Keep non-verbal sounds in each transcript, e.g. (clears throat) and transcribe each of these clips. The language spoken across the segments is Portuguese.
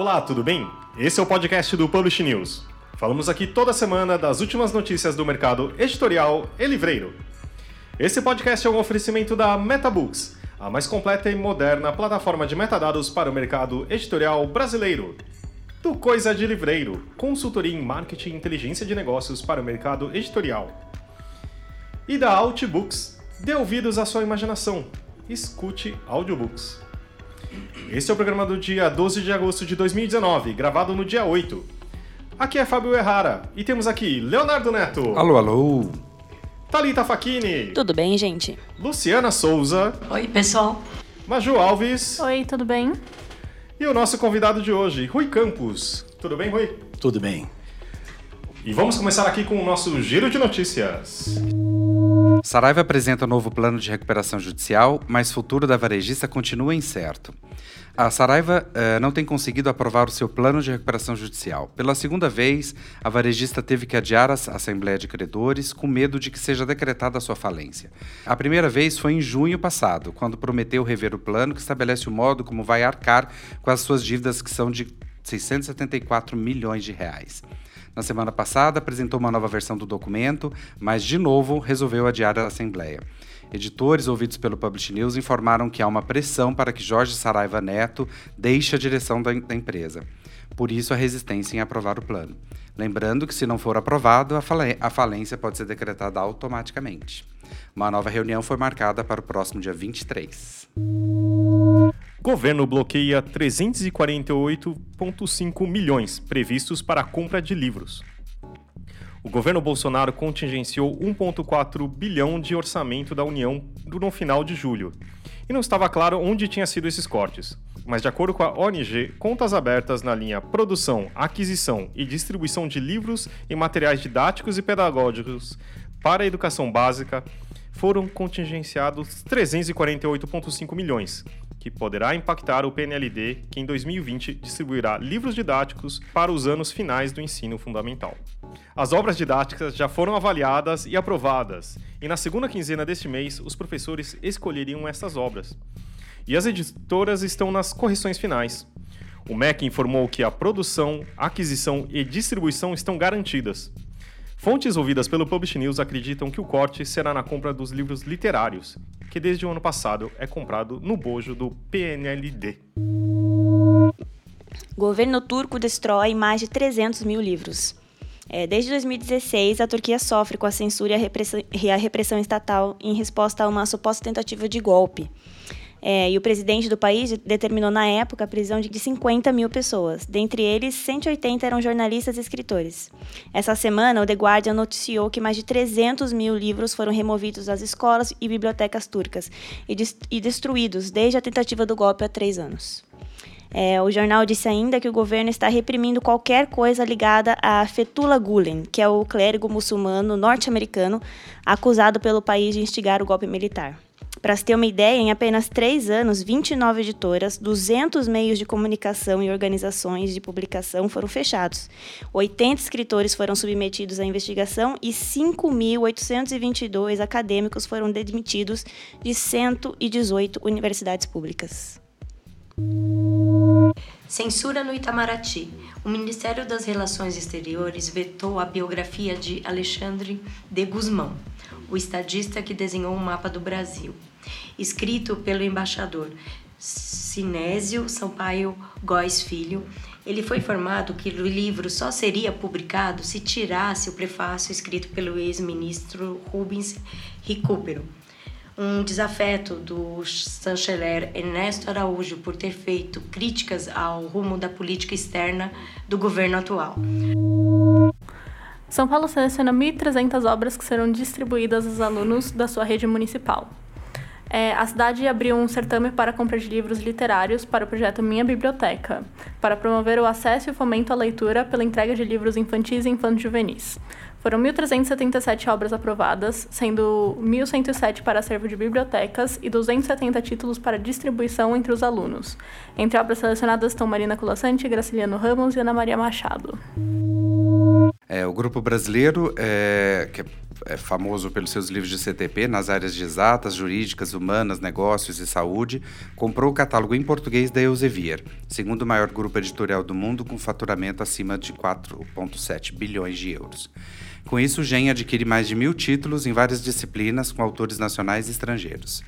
Olá, tudo bem? Esse é o podcast do Publish News. Falamos aqui toda semana das últimas notícias do mercado editorial e livreiro. Esse podcast é um oferecimento da MetaBooks, a mais completa e moderna plataforma de metadados para o mercado editorial brasileiro. Do Coisa de Livreiro, consultoria em marketing e inteligência de negócios para o mercado editorial. E da Outbooks, dê ouvidos à sua imaginação. Escute audiobooks. Esse é o programa do dia 12 de agosto de 2019, gravado no dia 8. Aqui é Fábio Errara e temos aqui Leonardo Neto. Alô, alô. Thalita Facchini. Tudo bem, gente? Luciana Souza. Oi, pessoal. Maju Alves. Oi, tudo bem? E o nosso convidado de hoje, Rui Campos. Tudo bem, Rui? Tudo bem. E vamos começar aqui com o nosso giro de notícias. Saraiva apresenta novo plano de recuperação judicial, mas futuro da varejista continua incerto. A Saraiva eh, não tem conseguido aprovar o seu plano de recuperação judicial. Pela segunda vez, a varejista teve que adiar a Assembleia de Credores com medo de que seja decretada a sua falência. A primeira vez foi em junho passado, quando prometeu rever o plano que estabelece o modo como vai arcar com as suas dívidas que são de 674 milhões de reais. Na semana passada, apresentou uma nova versão do documento, mas, de novo, resolveu adiar a Assembleia. Editores ouvidos pelo Publish News informaram que há uma pressão para que Jorge Saraiva Neto deixe a direção da, da empresa. Por isso, a resistência em aprovar o plano. Lembrando que, se não for aprovado, a falência pode ser decretada automaticamente. Uma nova reunião foi marcada para o próximo dia 23. Governo bloqueia 348,5 milhões previstos para a compra de livros. O governo Bolsonaro contingenciou 1,4 bilhão de orçamento da União no final de julho. E não estava claro onde tinham sido esses cortes. Mas, de acordo com a ONG, contas abertas na linha produção, aquisição e distribuição de livros e materiais didáticos e pedagógicos para a educação básica foram contingenciados 348,5 milhões, que poderá impactar o PNLD, que em 2020 distribuirá livros didáticos para os anos finais do ensino fundamental. As obras didáticas já foram avaliadas e aprovadas, e na segunda quinzena deste mês os professores escolheriam essas obras. E as editoras estão nas correções finais. O MEC informou que a produção, aquisição e distribuição estão garantidas. Fontes ouvidas pelo Publish News acreditam que o corte será na compra dos livros literários, que desde o ano passado é comprado no bojo do PNLD. Governo turco destrói mais de 300 mil livros. É, desde 2016, a Turquia sofre com a censura e a repressão, e a repressão estatal em resposta a uma suposta tentativa de golpe. É, e o presidente do país determinou na época a prisão de 50 mil pessoas. Dentre eles, 180 eram jornalistas e escritores. Essa semana, o The Guardian noticiou que mais de 300 mil livros foram removidos das escolas e bibliotecas turcas e, e destruídos desde a tentativa do golpe há três anos. É, o jornal disse ainda que o governo está reprimindo qualquer coisa ligada a Fethullah Gulen, que é o clérigo muçulmano norte-americano acusado pelo país de instigar o golpe militar. Para se ter uma ideia, em apenas três anos, 29 editoras, 200 meios de comunicação e organizações de publicação foram fechados. 80 escritores foram submetidos à investigação e 5.822 acadêmicos foram demitidos de 118 universidades públicas. Censura no Itamaraty. O Ministério das Relações Exteriores vetou a biografia de Alexandre de Guzmão, o estadista que desenhou o um mapa do Brasil escrito pelo embaixador Sinésio Sampaio Góes Filho. Ele foi informado que o livro só seria publicado se tirasse o prefácio escrito pelo ex-ministro Rubens Recupero. Um desafeto do chanceler Ernesto Araújo por ter feito críticas ao rumo da política externa do governo atual. São Paulo seleciona 1.300 obras que serão distribuídas aos alunos da sua rede municipal. É, a cidade abriu um certame para compra de livros literários para o projeto Minha Biblioteca, para promover o acesso e o fomento à leitura pela entrega de livros infantis e infanto-juvenis. Foram 1.377 obras aprovadas, sendo 1.107 para acervo de bibliotecas e 270 títulos para distribuição entre os alunos. Entre obras selecionadas estão Marina Colassante, Graciliano Ramos e Ana Maria Machado. É, o grupo brasileiro, é, que é famoso pelos seus livros de CTP nas áreas de exatas, jurídicas, humanas, negócios e saúde, comprou o catálogo em português da Elsevier, segundo maior grupo editorial do mundo com faturamento acima de 4,7 bilhões de euros. Com isso, o GEM adquire mais de mil títulos em várias disciplinas com autores nacionais e estrangeiros.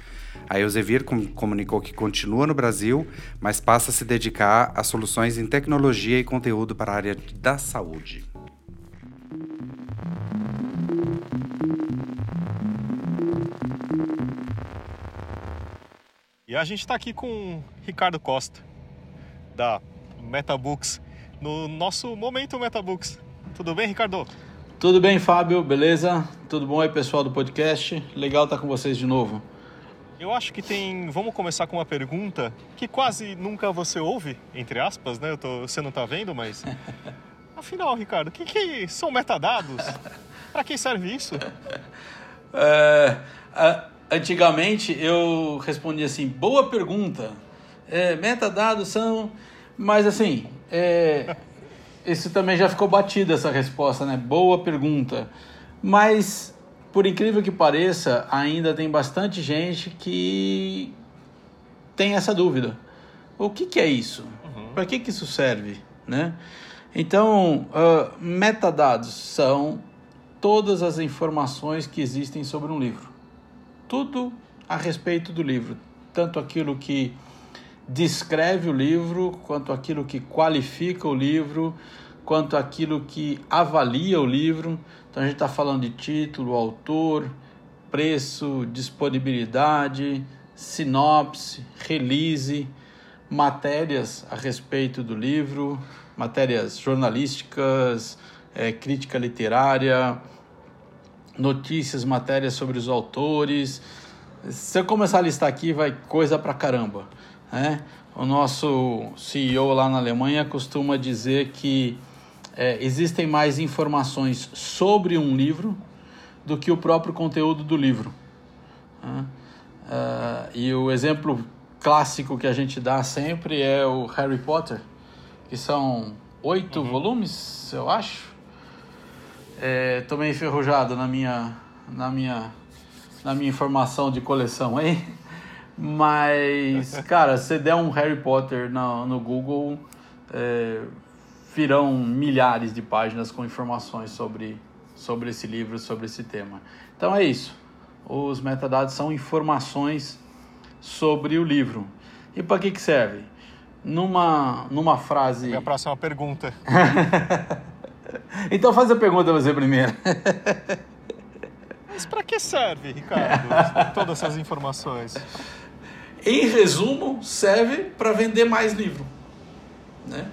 A Elsevier com comunicou que continua no Brasil, mas passa a se dedicar a soluções em tecnologia e conteúdo para a área da saúde. E a gente está aqui com o Ricardo Costa, da Metabooks, no nosso momento Metabooks. Tudo bem, Ricardo? Tudo bem, Fábio? Beleza? Tudo bom aí, pessoal do podcast? Legal estar com vocês de novo. Eu acho que tem. Vamos começar com uma pergunta que quase nunca você ouve, entre aspas, né? Tô... Você não está vendo, mas. (laughs) Afinal, Ricardo, o que, que são metadados? Para que serve isso? (laughs) É, antigamente eu respondia assim: boa pergunta. É, metadados são. Mas assim, é, isso também já ficou batido essa resposta, né? Boa pergunta. Mas, por incrível que pareça, ainda tem bastante gente que tem essa dúvida. O que, que é isso? Uhum. Para que, que isso serve? Né? Então, uh, metadados são todas as informações que existem sobre um livro. Tudo a respeito do livro. Tanto aquilo que descreve o livro, quanto aquilo que qualifica o livro, quanto aquilo que avalia o livro. Então a gente está falando de título, autor, preço, disponibilidade, sinopse, release, matérias a respeito do livro, matérias jornalísticas, é, crítica literária, notícias, matérias sobre os autores. Se eu começar a listar aqui, vai coisa pra caramba. Né? O nosso CEO lá na Alemanha costuma dizer que é, existem mais informações sobre um livro do que o próprio conteúdo do livro. Né? Uh, e o exemplo clássico que a gente dá sempre é o Harry Potter, que são oito uhum. volumes, eu acho. É, meio enferrujado na minha, na minha, na minha informação de coleção, hein? Mas, (laughs) cara, se der um Harry Potter no, no Google, é, virão milhares de páginas com informações sobre, sobre esse livro, sobre esse tema. Então é isso. Os metadados são informações sobre o livro. E para que, que serve? Numa, numa frase. Minha próxima pergunta. (laughs) então faz a pergunta você primeiro. Mas para que serve, Ricardo, todas essas informações? Em resumo, serve para vender mais livro. Né?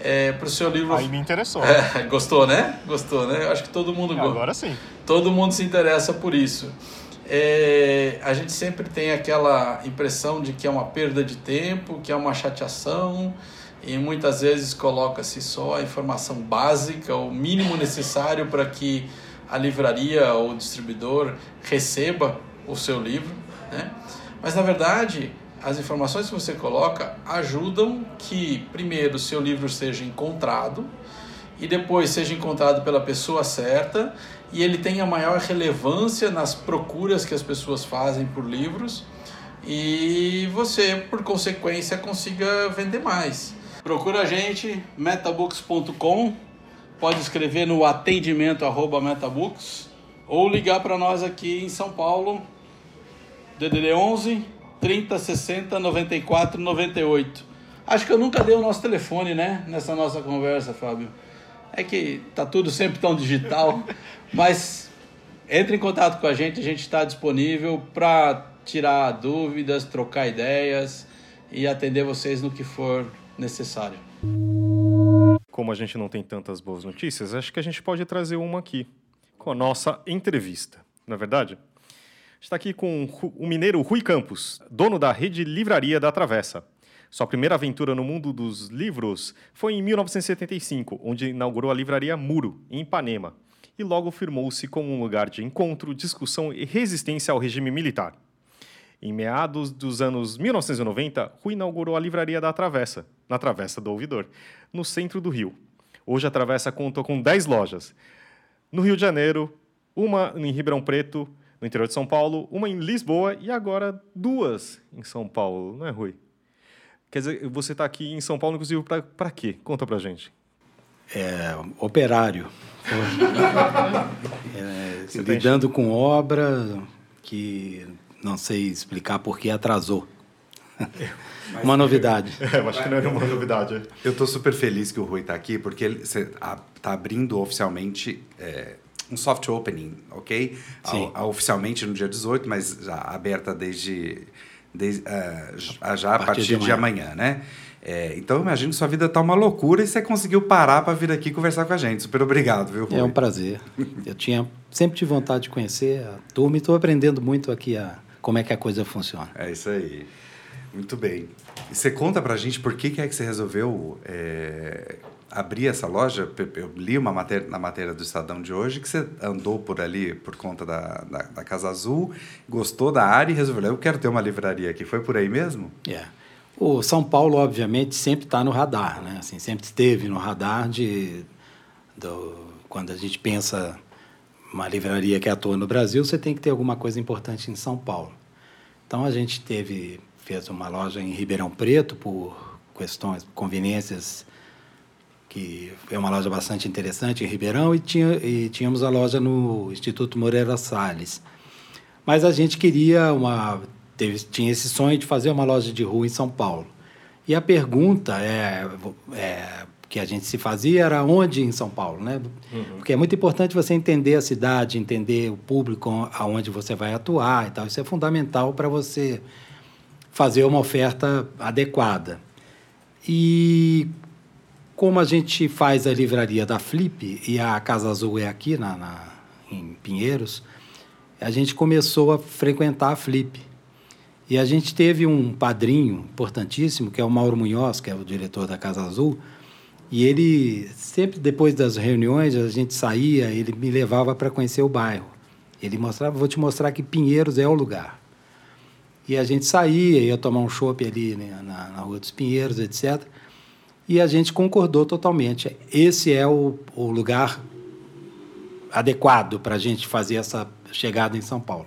É, para o seu livro. Aí me interessou. É, gostou, né? Gostou, né? Acho que todo mundo gosta. Agora sim. Todo mundo se interessa por isso. É, a gente sempre tem aquela impressão de que é uma perda de tempo, que é uma chateação, e muitas vezes coloca-se só a informação básica, o mínimo necessário para que a livraria ou o distribuidor receba o seu livro, né? Mas na verdade, as informações que você coloca ajudam que, primeiro, o seu livro seja encontrado e depois seja encontrado pela pessoa certa e ele tenha maior relevância nas procuras que as pessoas fazem por livros e você, por consequência, consiga vender mais. Procura a gente, metabooks.com, pode escrever no atendimento arroba metabooks ou ligar para nós aqui em São Paulo, DDD 11 30 60 94 98. Acho que eu nunca dei o nosso telefone, né, nessa nossa conversa, Fábio. É que tá tudo sempre tão digital, mas entre em contato com a gente, a gente está disponível para tirar dúvidas, trocar ideias e atender vocês no que for necessário. Como a gente não tem tantas boas notícias, acho que a gente pode trazer uma aqui com a nossa entrevista, não é verdade? Está aqui com o mineiro Rui Campos, dono da rede Livraria da Travessa. Sua primeira aventura no mundo dos livros foi em 1975, onde inaugurou a livraria Muro, em Ipanema, e logo firmou-se como um lugar de encontro, discussão e resistência ao regime militar. Em meados dos anos 1990, Rui inaugurou a Livraria da Travessa, na Travessa do Ouvidor, no centro do Rio. Hoje a Travessa conta com 10 lojas. No Rio de Janeiro, uma em Ribeirão Preto, no interior de São Paulo, uma em Lisboa e agora duas em São Paulo, não é, Rui? Quer dizer, você está aqui em São Paulo, inclusive, para quê? Conta para gente. É, operário. (laughs) é, lidando com obra que não sei explicar porque atrasou. (laughs) uma novidade. (laughs) É, acho que não era uma novidade. Eu estou super feliz que o Rui está aqui, porque ele está abrindo oficialmente é, um soft opening, ok? Sim. A, a, oficialmente no dia 18, mas já aberta desde, desde uh, já a partir, de, de amanhã, né? É, então, eu imagino que sua vida está uma loucura e você conseguiu parar para vir aqui conversar com a gente. Super obrigado, viu, Rui? É um prazer. Eu tinha sempre tive vontade de conhecer a turma e estou aprendendo muito aqui a, como é que a coisa funciona. É isso aí. Muito bem. E você conta para a gente por que, que é que você resolveu é, abrir essa loja? Eu li uma matéria, na matéria do Estadão de hoje que você andou por ali por conta da, da, da Casa Azul, gostou da área e resolveu, eu quero ter uma livraria aqui. Foi por aí mesmo? É. Yeah. O São Paulo, obviamente, sempre está no radar, né? Assim, sempre esteve no radar de do, quando a gente pensa uma livraria que atua no Brasil, você tem que ter alguma coisa importante em São Paulo. Então a gente teve fez uma loja em Ribeirão Preto por questões, conveniências que é uma loja bastante interessante em Ribeirão e, tinha, e tínhamos a loja no Instituto Moreira Salles. Mas a gente queria uma teve, tinha esse sonho de fazer uma loja de rua em São Paulo. E a pergunta é, é que a gente se fazia era onde em São Paulo, né? Uhum. Porque é muito importante você entender a cidade, entender o público aonde você vai atuar e tal. Isso é fundamental para você fazer uma oferta adequada. E como a gente faz a livraria da Flip e a Casa Azul é aqui na, na em Pinheiros, a gente começou a frequentar a Flip. E a gente teve um padrinho importantíssimo, que é o Mauro Munhoz, que é o diretor da Casa Azul, e ele, sempre depois das reuniões, a gente saía, ele me levava para conhecer o bairro. Ele mostrava, vou te mostrar que Pinheiros é o lugar. E a gente saía, ia tomar um chopp ali né, na, na Rua dos Pinheiros, etc. E a gente concordou totalmente. Esse é o, o lugar adequado para a gente fazer essa chegada em São Paulo.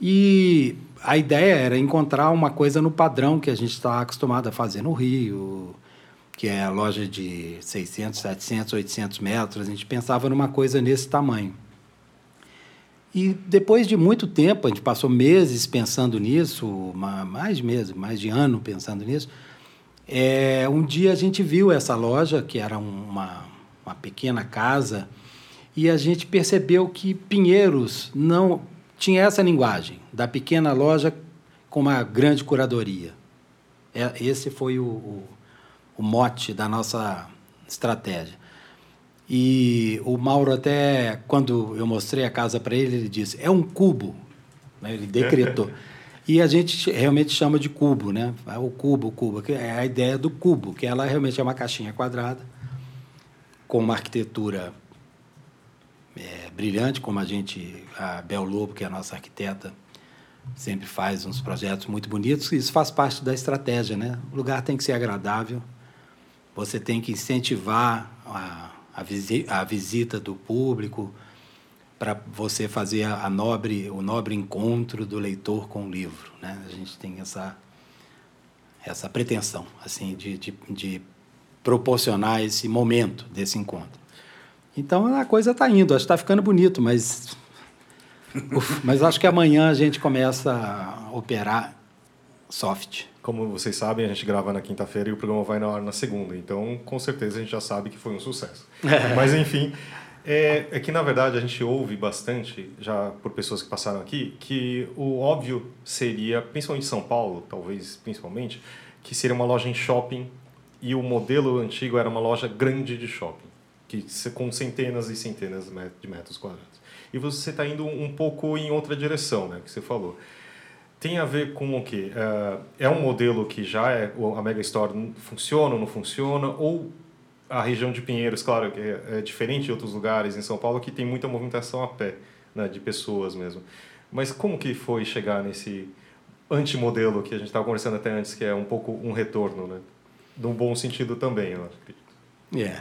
E a ideia era encontrar uma coisa no padrão que a gente está acostumado a fazer no Rio, que é a loja de 600, 700, 800 metros. A gente pensava numa coisa nesse tamanho. E depois de muito tempo, a gente passou meses pensando nisso, mais meses, mais de ano pensando nisso. É, um dia a gente viu essa loja, que era uma, uma pequena casa, e a gente percebeu que Pinheiros não tinha essa linguagem da pequena loja com uma grande curadoria. É, esse foi o, o, o mote da nossa estratégia. E o Mauro até, quando eu mostrei a casa para ele, ele disse, é um cubo. Né? Ele decretou. (laughs) e a gente realmente chama de cubo, né? O cubo, o cubo, que é a ideia do cubo, que ela realmente é uma caixinha quadrada com uma arquitetura é, brilhante, como a gente, a Bel Lobo, que é a nossa arquiteta, sempre faz uns projetos muito bonitos. Isso faz parte da estratégia, né? O lugar tem que ser agradável. Você tem que incentivar a, a, visi a visita do público para você fazer a, a, nobre o nobre encontro do leitor com o livro, né? A gente tem essa essa pretensão assim de, de, de proporcionar esse momento desse encontro. Então a coisa está indo, acho que está ficando bonito, mas. (laughs) mas acho que amanhã a gente começa a operar soft. Como vocês sabem, a gente grava na quinta-feira e o programa vai na hora na segunda. Então, com certeza, a gente já sabe que foi um sucesso. (laughs) Mas, enfim, é, é, que, na verdade, a gente ouve bastante, já por pessoas que passaram aqui, que o óbvio seria, principalmente em São Paulo, talvez principalmente, que seria uma loja em shopping e o modelo antigo era uma loja grande de shopping que com centenas e centenas de metros quadrados. E você está indo um pouco em outra direção, né, que você falou. Tem a ver com o quê? É, é um modelo que já é a Mega Store funciona ou não funciona ou a região de Pinheiros, claro, que é, é diferente de outros lugares em São Paulo que tem muita movimentação a pé, né, de pessoas mesmo. Mas como que foi chegar nesse antimodelo que a gente estava conversando até antes, que é um pouco um retorno, né? De um bom sentido também, eu acredito. É.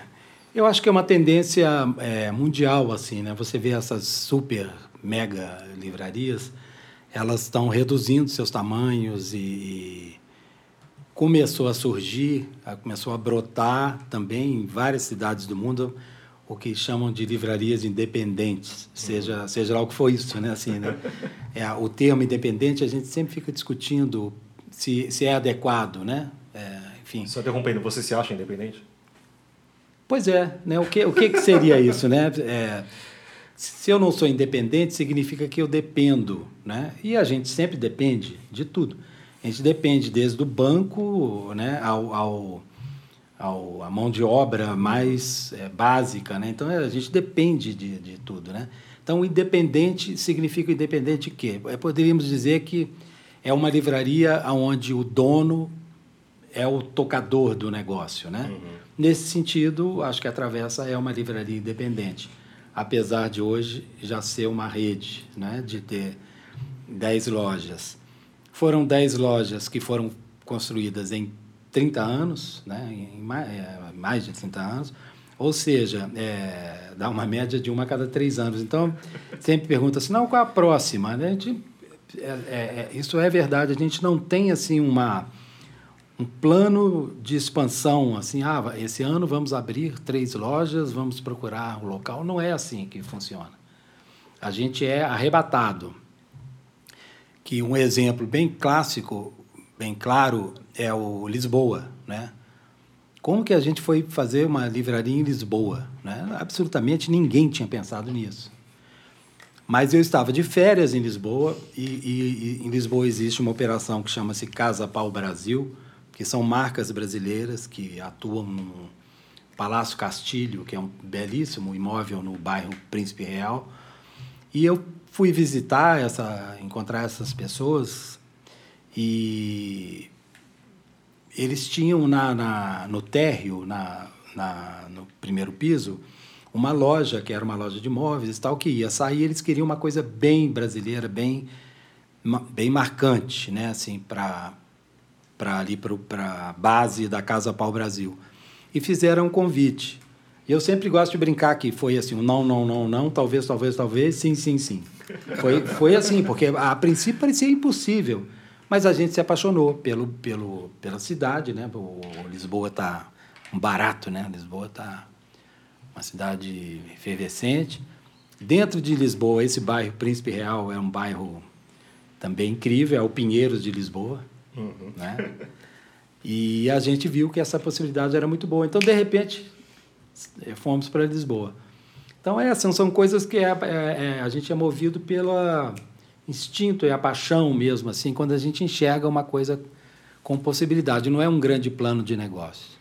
Eu acho que é uma tendência é, mundial, assim, né? Você vê essas super, mega livrarias, elas estão reduzindo seus tamanhos e começou a surgir, começou a brotar também em várias cidades do mundo o que chamam de livrarias independentes, seja seja lá o que for isso, né? Assim, né? (laughs) É, o termo independente a gente sempre fica discutindo se, se é adequado, né? É, enfim. Só interrompendo, você se acha independente? Pois é, né? O que o que, que seria isso, né? É, se eu não sou independente significa que eu dependo, né? E a gente sempre depende de tudo. A gente depende desde o banco, né, ao, ao ao, a mão de obra mais é, básica, né? Então a gente depende de, de tudo, né? Então independente significa independente de quê? É, poderíamos dizer que é uma livraria onde o dono é o tocador do negócio, né? Uhum. Nesse sentido, acho que a Travessa é uma livraria independente, apesar de hoje já ser uma rede, né? De ter 10 lojas. Foram 10 lojas que foram construídas em 30 anos, né, em mais, é, mais de 30 anos, ou seja, é, dá uma média de uma a cada três anos. Então, sempre pergunta assim, não, qual a próxima? Né? A gente, é, é, é, isso é verdade, a gente não tem assim uma, um plano de expansão, assim, ah, esse ano vamos abrir três lojas, vamos procurar o um local. Não é assim que funciona. A gente é arrebatado. Que um exemplo bem clássico, bem claro, é o Lisboa, né? Como que a gente foi fazer uma livraria em Lisboa? Né? Absolutamente ninguém tinha pensado nisso. Mas eu estava de férias em Lisboa e, e, e em Lisboa existe uma operação que chama-se Casa Pau Brasil, que são marcas brasileiras que atuam no Palácio Castilho, que é um belíssimo imóvel no bairro Príncipe Real. E eu fui visitar essa, encontrar essas pessoas e eles tinham na, na no térreo, na, na, no primeiro piso, uma loja, que era uma loja de móveis e tal, que ia sair, eles queriam uma coisa bem brasileira, bem, bem marcante, né? assim, para ali para a base da Casa Pau Brasil. E fizeram um convite. Eu sempre gosto de brincar que foi assim, um não, não, não, não, talvez, talvez, talvez, sim, sim, sim. Foi, foi assim, porque a princípio parecia impossível. Mas a gente se apaixonou pelo, pelo, pela cidade, né? O Lisboa está um barato, né? Lisboa está uma cidade efervescente. Dentro de Lisboa, esse bairro Príncipe Real é um bairro também incrível, é o Pinheiros de Lisboa, uhum. né? E a gente viu que essa possibilidade era muito boa. Então, de repente, fomos para Lisboa. Então, é, são, são coisas que é, é, é, a gente é movido pela instinto e a paixão mesmo, assim, quando a gente enxerga uma coisa com possibilidade. Não é um grande plano de negócio.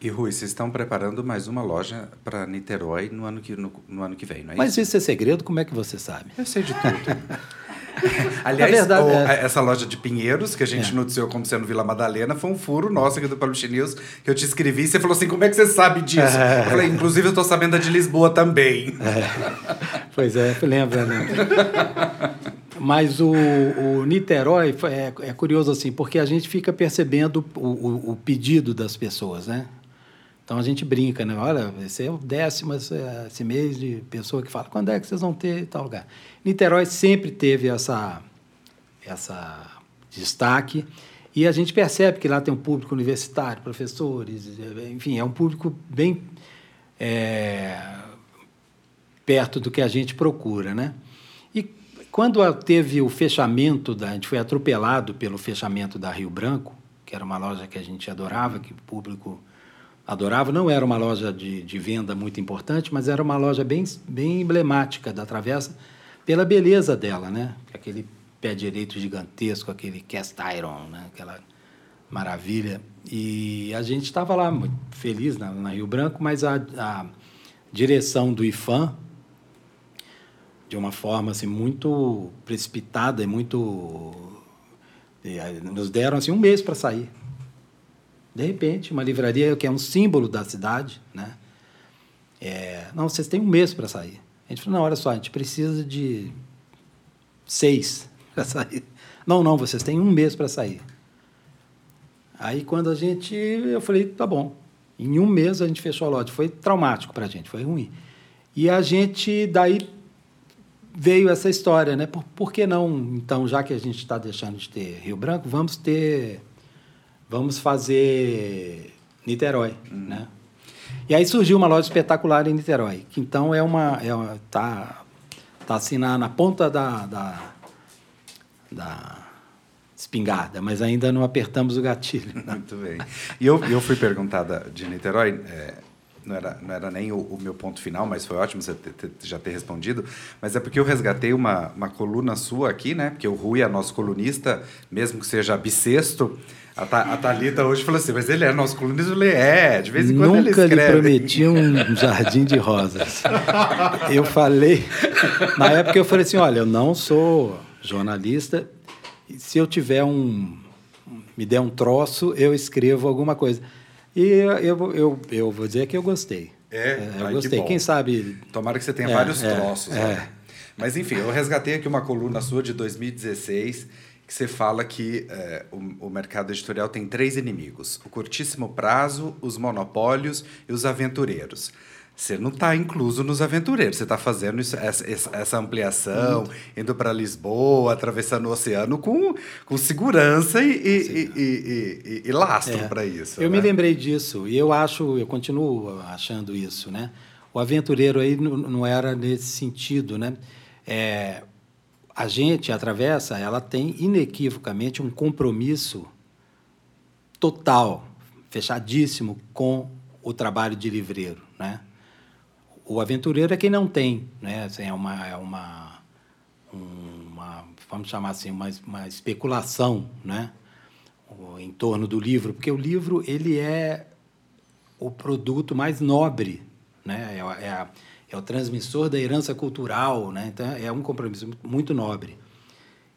E Rui, vocês estão preparando mais uma loja para Niterói no ano que, no, no, ano que vem, não é Mas isso? Mas isso é segredo, como é que você sabe? Eu sei de tudo. (laughs) (laughs) Aliás, verdade, é. essa loja de Pinheiros, que a gente é. noticiou como sendo Vila Madalena, foi um furo nosso aqui do Publish News, que eu te escrevi e você falou assim, como é que você sabe disso? É. Eu falei, inclusive eu estou sabendo da de Lisboa também. É. Pois é, lembra, né? Mas o, o Niterói é, é, curioso assim, porque a gente fica percebendo o, o, o, pedido das pessoas, né? Então a gente brinca, né? Olha, esse é o décimo esse mês de pessoa que fala, quando é que vocês vão ter tal lugar? Niterói sempre teve essa, essa destaque e a gente percebe que lá tem um público universitário, professores, enfim, é um público bem é, perto do que a gente procura, né? Quando teve o fechamento, da, a gente foi atropelado pelo fechamento da Rio Branco, que era uma loja que a gente adorava, que o público adorava. Não era uma loja de, de venda muito importante, mas era uma loja bem, bem emblemática da Travessa pela beleza dela, né? Aquele pé direito gigantesco, aquele cast iron, né? Aquela maravilha. E a gente estava lá muito feliz na, na, Rio Branco, mas a, a direção do IFAM de uma forma assim muito precipitada e muito nos deram assim um mês para sair de repente uma livraria que é um símbolo da cidade né é, não vocês têm um mês para sair a gente falou não olha só a gente precisa de seis (laughs) para sair não não vocês têm um mês para sair aí quando a gente eu falei tá bom Em um mês a gente fechou a loja. Foi traumático para a gente, foi ruim. E a gente, daí veio essa história, né? Por, por que não, então, já que a gente está deixando de ter Rio Branco, vamos ter. Vamos fazer Niterói, uhum. né? E aí surgiu uma loja espetacular em Niterói, que então é uma. É uma tá, tá assim na, na ponta da, da, da espingarda, mas ainda não apertamos o gatilho. Né? Muito bem. E eu, eu fui perguntada de Niterói. É não era, não era nem o, o, meu ponto final, mas foi ótimo você ter, ter, já ter respondido. Mas é porque eu resgatei uma, uma coluna sua aqui, né? Porque o Rui é nosso colunista, mesmo que seja bissexto. A, a Thalita hoje falou assim, mas ele é nosso colunista? Eu falei, é, de vez em quando Nunca ele escreve. lhe prometi um jardim de rosas. (laughs) Eu falei, na época eu falei assim, olha, eu não sou jornalista, se eu tiver um, me der um troço, eu escrevo alguma coisa. E eu, eu, eu vou dizer que eu gostei. É, é eu gostei. Que Quem sabe. Tomara que você tenha é, vários é, troços. É. Né? Mas enfim, eu resgatei aqui uma coluna sua de 2016 que você fala que é, o, o, mercado editorial tem três inimigos: o curtíssimo prazo, os monopólios e os aventureiros. Você não está incluso nos aventureiros, você está fazendo isso, essa, essa ampliação, indo para Lisboa, atravessando o oceano com, com segurança e, e, e, e lastro é. para isso. Eu né? me lembrei disso e eu acho, eu continuo achando isso, né? O aventureiro aí não era nesse sentido, né? É, a gente atravessa, ela tem inequivocamente um compromisso total, fechadíssimo com o trabalho de livreiro, né? o aventureiro é quem não tem, né? Assim, é uma, é uma, uma, vamos chamar assim, uma, uma especulação, né? em torno do livro, porque o livro ele é o produto mais nobre, né? É, é, é o transmissor da herança cultural, né? Então é um compromisso muito nobre.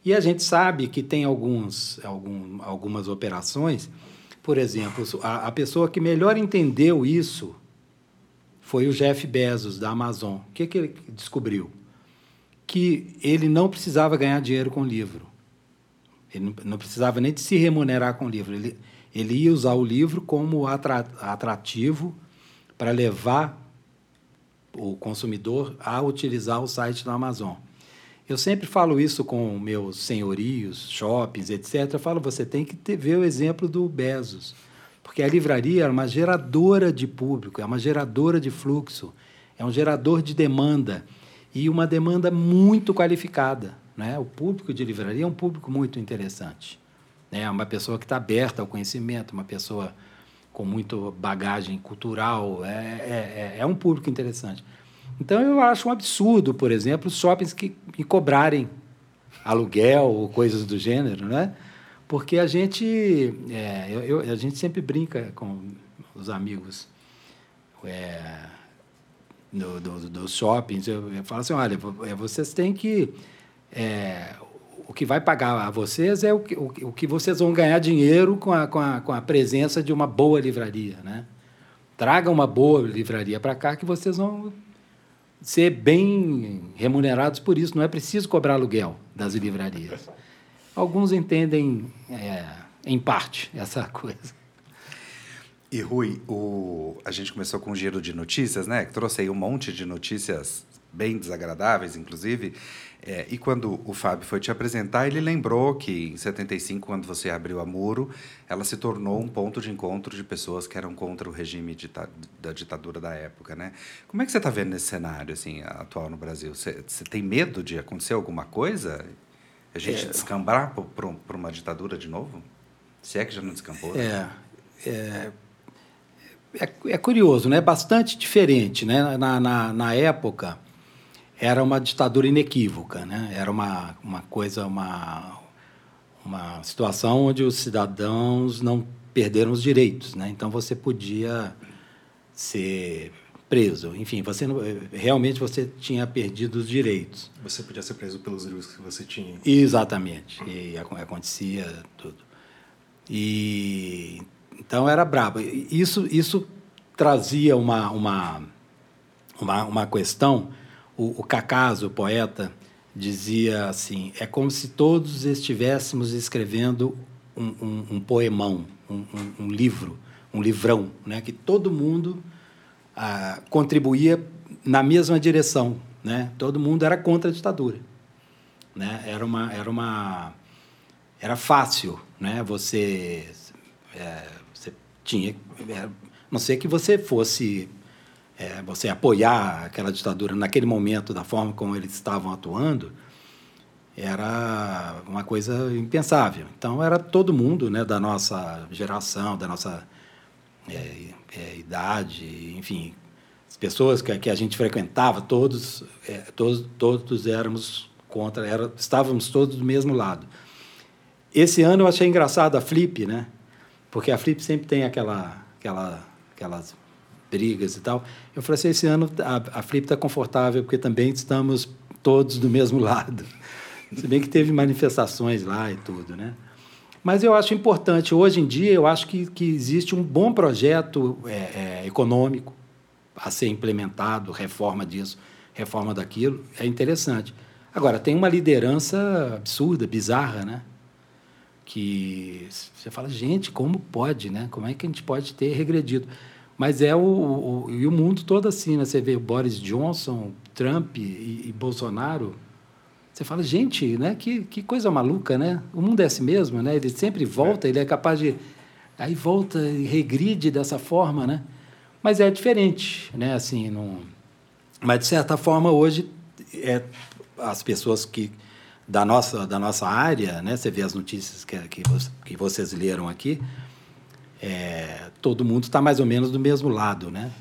E a gente sabe que tem alguns, algum, algumas operações, por exemplo, a, a pessoa que melhor entendeu isso foi o Jeff Bezos, da Amazon. O que, que ele descobriu? Que ele não precisava ganhar dinheiro com livro. Ele não precisava nem de se remunerar com livro. Ele, ele ia usar o livro como atrativo para levar o consumidor a utilizar o site da Amazon. Eu sempre falo isso com meus senhorios, shoppings, etc. Eu falo, você tem que ter, ver o exemplo do Bezos. Porque a livraria é uma geradora de público, é uma geradora de fluxo, é um gerador de demanda e uma demanda muito qualificada. Né? O público de livraria é um público muito interessante. Né? É uma pessoa que está aberta ao conhecimento, uma pessoa com muito bagagem cultural, é, é, é, é um público interessante. Então, eu acho um absurdo, por exemplo, shoppings que me cobrarem aluguel ou coisas do gênero, né? Porque a gente, é, eu, eu, a gente sempre brinca com os amigos é, do, do, dos shoppings. Eu, eu, falo assim, olha, é, vocês têm que... É, o que vai pagar a vocês é o que, o, o que vocês vão ganhar dinheiro com a, com, a, com a presença de uma boa livraria. Né? Traga uma boa livraria para cá que vocês vão ser bem remunerados por isso. Não é preciso cobrar aluguel das livrarias. Alguns entendem, é, em parte, essa coisa. E Rui, o... a gente começou com um giro de notícias, né? Que trouxe aí um monte de notícias bem desagradáveis, inclusive. É, e quando o Fábio foi te apresentar, ele lembrou que em 75, quando você abriu a Muro, ela se tornou um ponto de encontro de pessoas que eram contra o regime dita da ditadura da época, né? Como é que você está vendo esse cenário assim atual no Brasil? Você, você tem medo de acontecer alguma coisa? A gente é, descambar para uma ditadura de novo? Se é que já não descampou. Né? É, é, é, é, curioso, né? Bastante diferente, né? Na, na, na, época era uma ditadura inequívoca, né? Era uma, uma coisa, uma, uma situação onde os cidadãos não perderam os direitos, né? Então você podia ser preso. Enfim, você não, realmente você tinha perdido os direitos. Você podia ser preso pelos livros que você tinha. Exatamente. E acontecia tudo. E então era brabo. Isso isso trazia uma uma uma, uma questão. O, o Cacaso, o poeta, dizia assim: é como se todos estivéssemos escrevendo um, um, um poemão, um, um livro, um livrão, né? que todo mundo ah, contribuía na mesma direção. Né? Todo mundo era contra a ditadura. Né? Era, uma, era, uma, era fácil. Né? Você, é, você tinha. É, não sei que você fosse. É, você apoiar aquela ditadura naquele momento, da forma como eles estavam atuando, era uma coisa impensável. Então, era todo mundo né, da nossa geração, da nossa é, é, idade, enfim, as pessoas que, que a gente frequentava, todos, é, todos, todos éramos contra, era, estávamos todos do mesmo lado. Esse ano eu achei engraçado a Flip, né? Porque a Flip sempre tem aquela, aquela, aquelas brigas e tal. Eu falei assim, esse ano a, a Flip está confortável porque também estamos todos do mesmo (laughs) lado. Se bem que teve manifestações lá e tudo, né? Mas eu acho importante, hoje em dia, eu acho que, que existe um bom projeto é, é, econômico a ser implementado, reforma disso, reforma daquilo, é interessante. Agora, tem uma liderança absurda, bizarra, né? Que você fala, gente, como pode, né? Como é que a gente pode ter regredido? Mas é o, o e o mundo todo assim, né? Você vê Boris Johnson, Trump e, e Bolsonaro, você fala, gente, né? Que, que coisa maluca, né? O mundo é assim mesmo, né? Ele sempre volta, é. ele é capaz de. Aí volta e regride dessa forma, né? Mas é diferente, né? Assim, não... Mas, de certa forma, hoje, é, as pessoas que da nossa, da nossa área, né? Você vê as notícias que, que, que vocês leram aqui, é, todo mundo está mais ou menos do mesmo lado, né?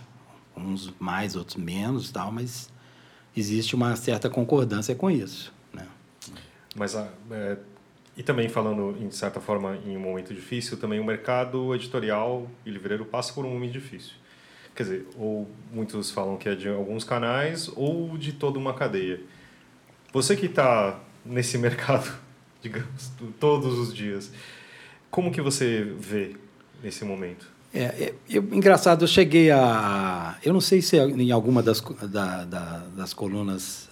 Uns mais, outros menos, tal, mas existe uma certa concordância com isso. Mas ah, é, e também falando em certa forma em um momento difícil, também o mercado editorial e livreiro passa por um momento difícil. Quer dizer, ou muitos falam que é de alguns canais ou de toda uma cadeia. Você que está nesse (laughs) mercado, digamos, todos os dias, como que você vê nesse momento? É, é eu, engraçado, eu cheguei a. Eu não sei se é em alguma das, da, da, das colunas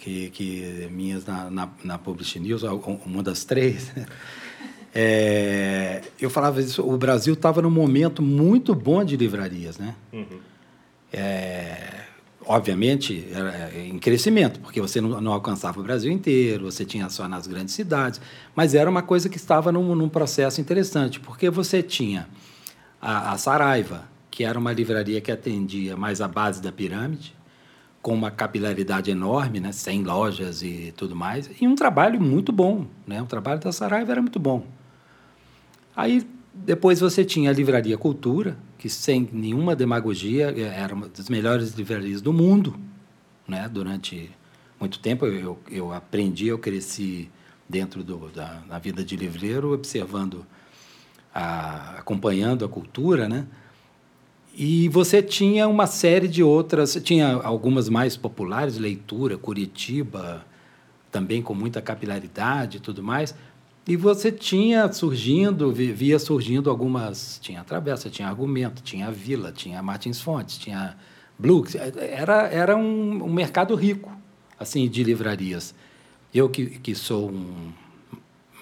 que, que minhas na, na, na Publish News, uma das três, (laughs) é, eu falava isso, o Brasil estava num momento muito bom de livrarias, né? Uhum. É, obviamente, era em crescimento, porque você não, não, alcançava o Brasil inteiro, você tinha só nas grandes cidades, mas era uma coisa que estava num, num processo interessante, porque você tinha a, a Saraiva, que era uma livraria que atendia mais a base da pirâmide, com uma capilaridade enorme, né, 100 lojas e tudo mais, e um trabalho muito bom, né? O trabalho da Saraiva era muito bom. Aí depois você tinha a Livraria Cultura, que sem nenhuma demagogia é, era uma das melhores livrarias do mundo, né? Durante muito tempo eu, eu aprendi, eu cresci dentro do, da, da vida de livreiro, observando, a, acompanhando a cultura, né? E você tinha uma série de outras, tinha algumas mais populares, Leitura, Curitiba, também com muita capilaridade e tudo mais. E você tinha surgindo, via surgindo algumas, tinha Travessa, tinha Argumento, tinha Vila, tinha Martins Fontes, tinha Blue, era, era um, um mercado rico, assim, de livrarias. Eu que, que sou um,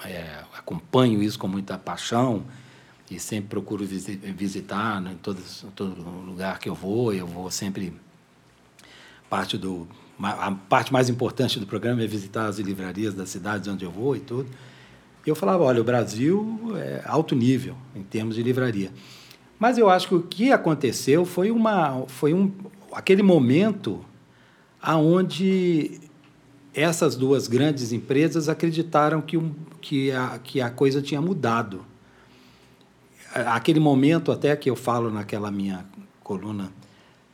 é, acompanho isso com muita paixão, e sempre procuro visitar né, em todos, todo lugar que eu vou. Eu vou sempre parte do a parte mais importante do programa é visitar as livrarias das cidades onde eu vou e tudo. Eu falava, olha, o Brasil é alto nível em termos de livraria. Mas eu acho que o que aconteceu foi uma foi um aquele momento aonde essas duas grandes empresas acreditaram que, um, que, a, que a coisa tinha mudado aquele momento até que eu falo naquela minha coluna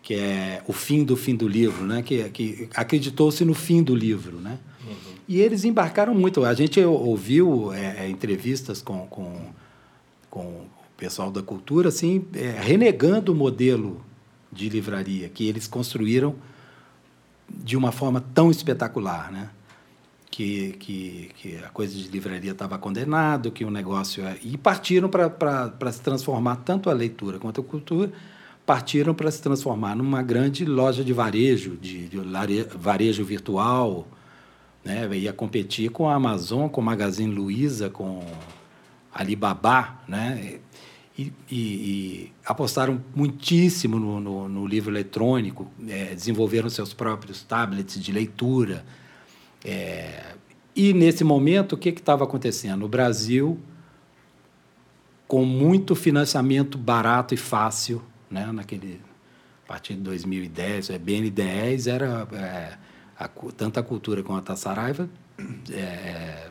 que é o fim do fim do livro, né? Que, que acreditou-se no fim do livro, né? E eles embarcaram muito. A gente ouviu é, é, entrevistas com, com, com o pessoal da cultura, assim, é, renegando o modelo de livraria que eles construíram de uma forma tão espetacular, né? que, que, que a coisa de livraria estava condenado, que o negócio... É... E partiram para se transformar, tanto a leitura quanto a cultura, partiram para se transformar numa grande loja de varejo, de, de varejo virtual, né? ia competir com a Amazon, com o Magazine Luiza, com Alibaba, né? e, e, e apostaram muitíssimo no, no, no livro eletrônico, é, desenvolveram seus próprios tablets de leitura. É, e, nesse momento, o que estava acontecendo? O Brasil, com muito financiamento barato e fácil, né, naquele, a partir de 2010, é, BN10 era é, a, tanto a cultura quanto a Saraiva é,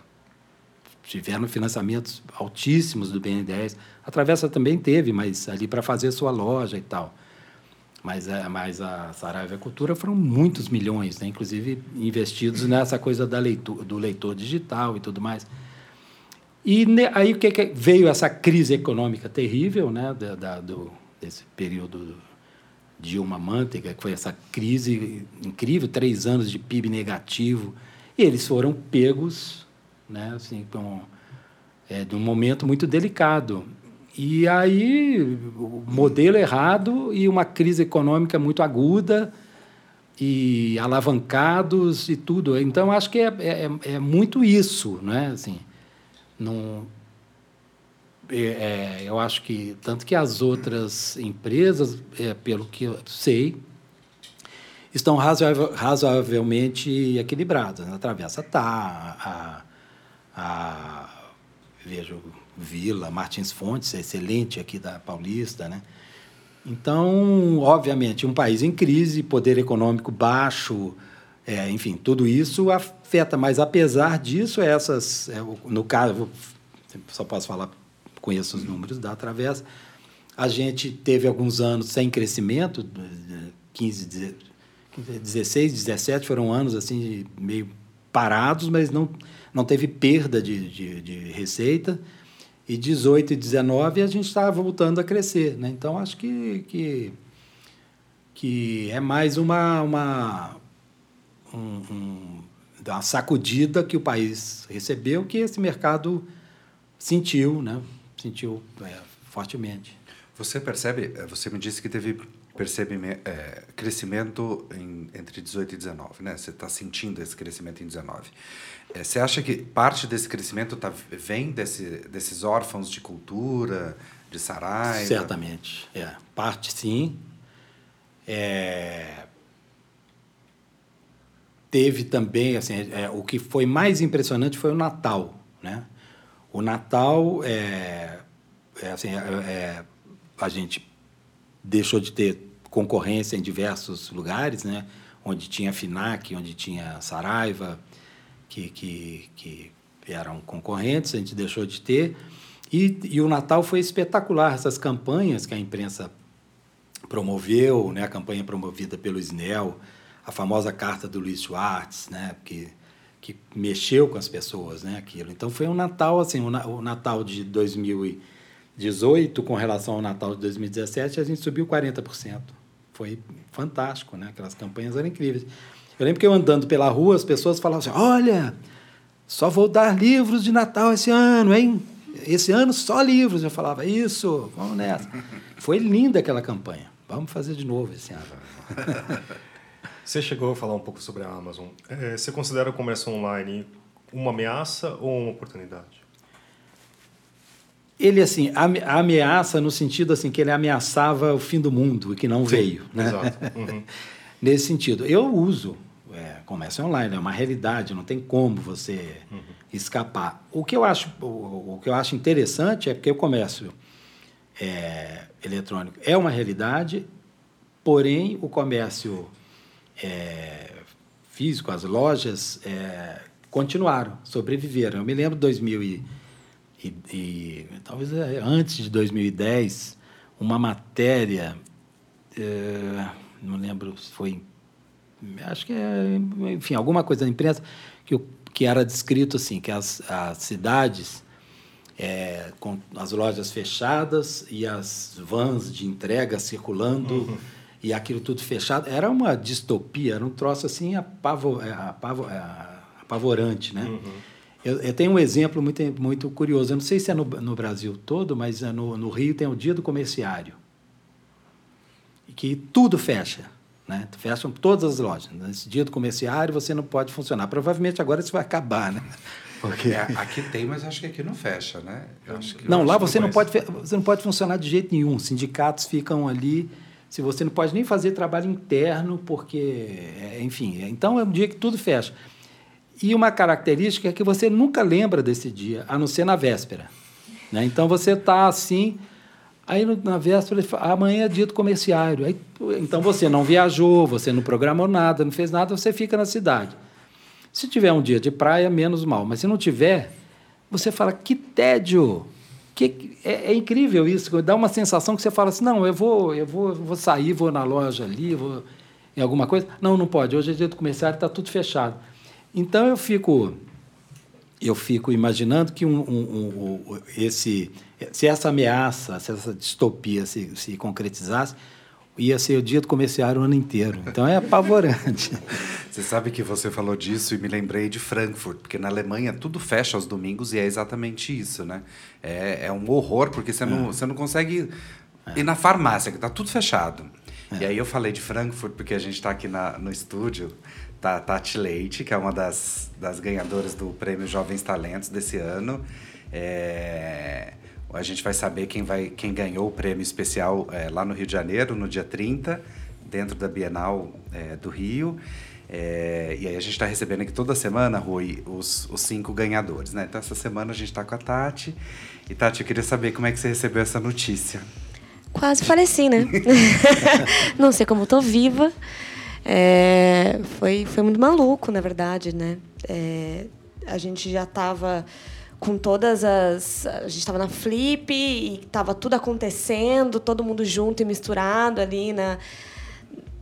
tiveram financiamentos altíssimos do BN10. A Travessa também teve, mas ali para fazer sua loja e tal. Mas, é, mas a Saraiva Cultura foram muitos milhões, né? inclusive investidos nessa coisa da leitura, do leitor digital e tudo mais. E aí o que, que veio essa crise econômica terrível, né, da, da do, desse período Dilma Manteiga, que foi essa crise incrível, três anos de PIB negativo, e eles foram pegos, né, assim, com, é, de um momento muito delicado. E aí, o modelo errado e uma crise econômica muito aguda e alavancados e tudo. Então, acho que é, é, é muito isso, né? Assim, não, é, é, eu acho que, tanto que as outras empresas, é, pelo que eu sei, estão razoavelmente equilibradas. Né? A Travessa está, a, a, vejo Vila, Martins Fontes, é excelente aqui da Paulista, né? Então, obviamente, um país em crise, poder econômico baixo, é, enfim, tudo isso afeta. Mas, apesar disso, essas, é, no caso, só posso falar, conheço os números da Travessa, a gente teve alguns anos sem crescimento, 15, 16, 17 foram anos assim meio parados, mas não, não teve perda de, de, de receita. E 18 e 19 a gente está voltando a crescer. Né? Então, acho que, que, que é mais uma, uma, um, um, uma sacudida que o país recebeu, que esse mercado sentiu, né? Sentiu é, fortemente. Você percebe, eh, você me disse que teve percebe é, crescimento em, entre 18 e 19, né? Você está sentindo esse crescimento em 19. É, você acha que parte desse crescimento tá, vem desse, desses órfãos de cultura, de Saraiva? Certamente, é. Parte sim. É... Teve também, assim, é, o que foi mais impressionante foi o Natal, né? O Natal é, é assim, é, é a gente deixou de ter concorrência em diversos lugares, né? onde tinha FINAC, onde tinha Saraiva, que, que, que eram concorrentes, a gente deixou de ter. E, e o Natal foi espetacular, essas campanhas que a imprensa promoveu, né? a campanha promovida pelo SNEL, a famosa carta do Luiz Schwartz, né? que, que mexeu com as pessoas, né? aquilo. Então foi um Natal, assim, o Natal de 2000 18 com relação ao Natal de 2017, a gente subiu 40%. Foi fantástico, né? Aquelas campanhas eram incríveis. Eu lembro que eu andando pela rua, as pessoas falavam assim: olha, só vou dar livros de Natal esse ano, hein? Esse ano só livros. Eu falava: isso, vamos nessa. Foi linda aquela campanha. Vamos fazer de novo esse ano. (laughs) Você chegou a falar um pouco sobre a Amazon. É, você considera o comércio online uma ameaça ou uma oportunidade? ele assim ameaça no sentido assim que ele ameaçava o fim do mundo e que não Sim, veio né? Uhum. (laughs) nesse sentido eu uso é, comércio online é uma realidade não tem como você uhum. escapar o que eu acho o, o, que eu acho interessante é porque o comércio é, eletrônico é uma realidade porém o comércio é, físico as lojas é, continuaram sobreviveram eu me lembro de 2000 e e, e talvez é, antes de 2010, uma matéria, é, não lembro se foi, acho que é, enfim, alguma coisa da imprensa, que, que era descrito assim, que as, as cidades é, com as lojas fechadas e as vans de entrega circulando uhum. E aquilo tudo fechado. Era uma distopia, era um troço assim apavor, é, apavor, é, apavorante, né? Uhum. Eu, eu, tenho um exemplo muito, muito curioso. Eu não sei se é no, no Brasil todo, mas é no, no Rio tem o Dia do Comerciário. Que tudo fecha. Né? Fecham todas as lojas. Nesse dia do comerciário você não pode funcionar. Provavelmente agora isso vai acabar, né? Porque... É, aqui tem, mas acho que aqui não fecha, né? não, lá você não, pode, você não pode funcionar de jeito nenhum. Sindicatos ficam ali. Se você não pode nem fazer trabalho interno, porque, é, enfim, então é um dia que tudo fecha. E uma característica é que você nunca lembra desse dia, a não ser na véspera. Né? Então você está assim, aí na véspera, amanhã é dia do comerciário. Aí, então você não viajou, você não programou nada, não fez nada, você fica na cidade. Se tiver um dia de praia, menos mal. Mas se não tiver, você fala, que tédio! Que, é, é, incrível isso, dá uma sensação que você fala assim, não, eu vou, eu vou, vou sair, vou na loja ali, vou em alguma coisa. Não, não pode. Hoje é dia do comerciário, está tudo fechado. Então eu fico, eu fico imaginando que um, um, um, esse, se essa ameaça, se essa distopia se, se concretizasse, ia ser o dia do comerciário o ano inteiro. Então é apavorante. Você sabe que você falou disso e me lembrei de Frankfurt, porque na Alemanha tudo fecha aos domingos e é exatamente isso, né? É, é um horror, porque você não, é. você não consegue é. ir na farmácia, que está tudo fechado. É. E aí eu falei de Frankfurt, porque a gente está aqui na, no estúdio, tá Tati Leite, que é uma das, das ganhadoras do Prêmio Jovens Talentos desse ano. É... A gente vai saber quem, vai, quem ganhou o prêmio especial é, lá no Rio de Janeiro, no dia 30, dentro da Bienal é, do Rio. É, e aí a gente está recebendo aqui toda semana, Rui, os, os cinco ganhadores, né? Então essa semana a gente está com a Tati. E Tati, eu queria saber como é que você recebeu essa notícia. Quase faleci, né? (laughs) (laughs) Não sei como estou viva. É, foi, foi muito maluco, na verdade, né? É, a gente já estava com todas as. A gente estava na Flip e estava tudo acontecendo, todo mundo junto e misturado ali na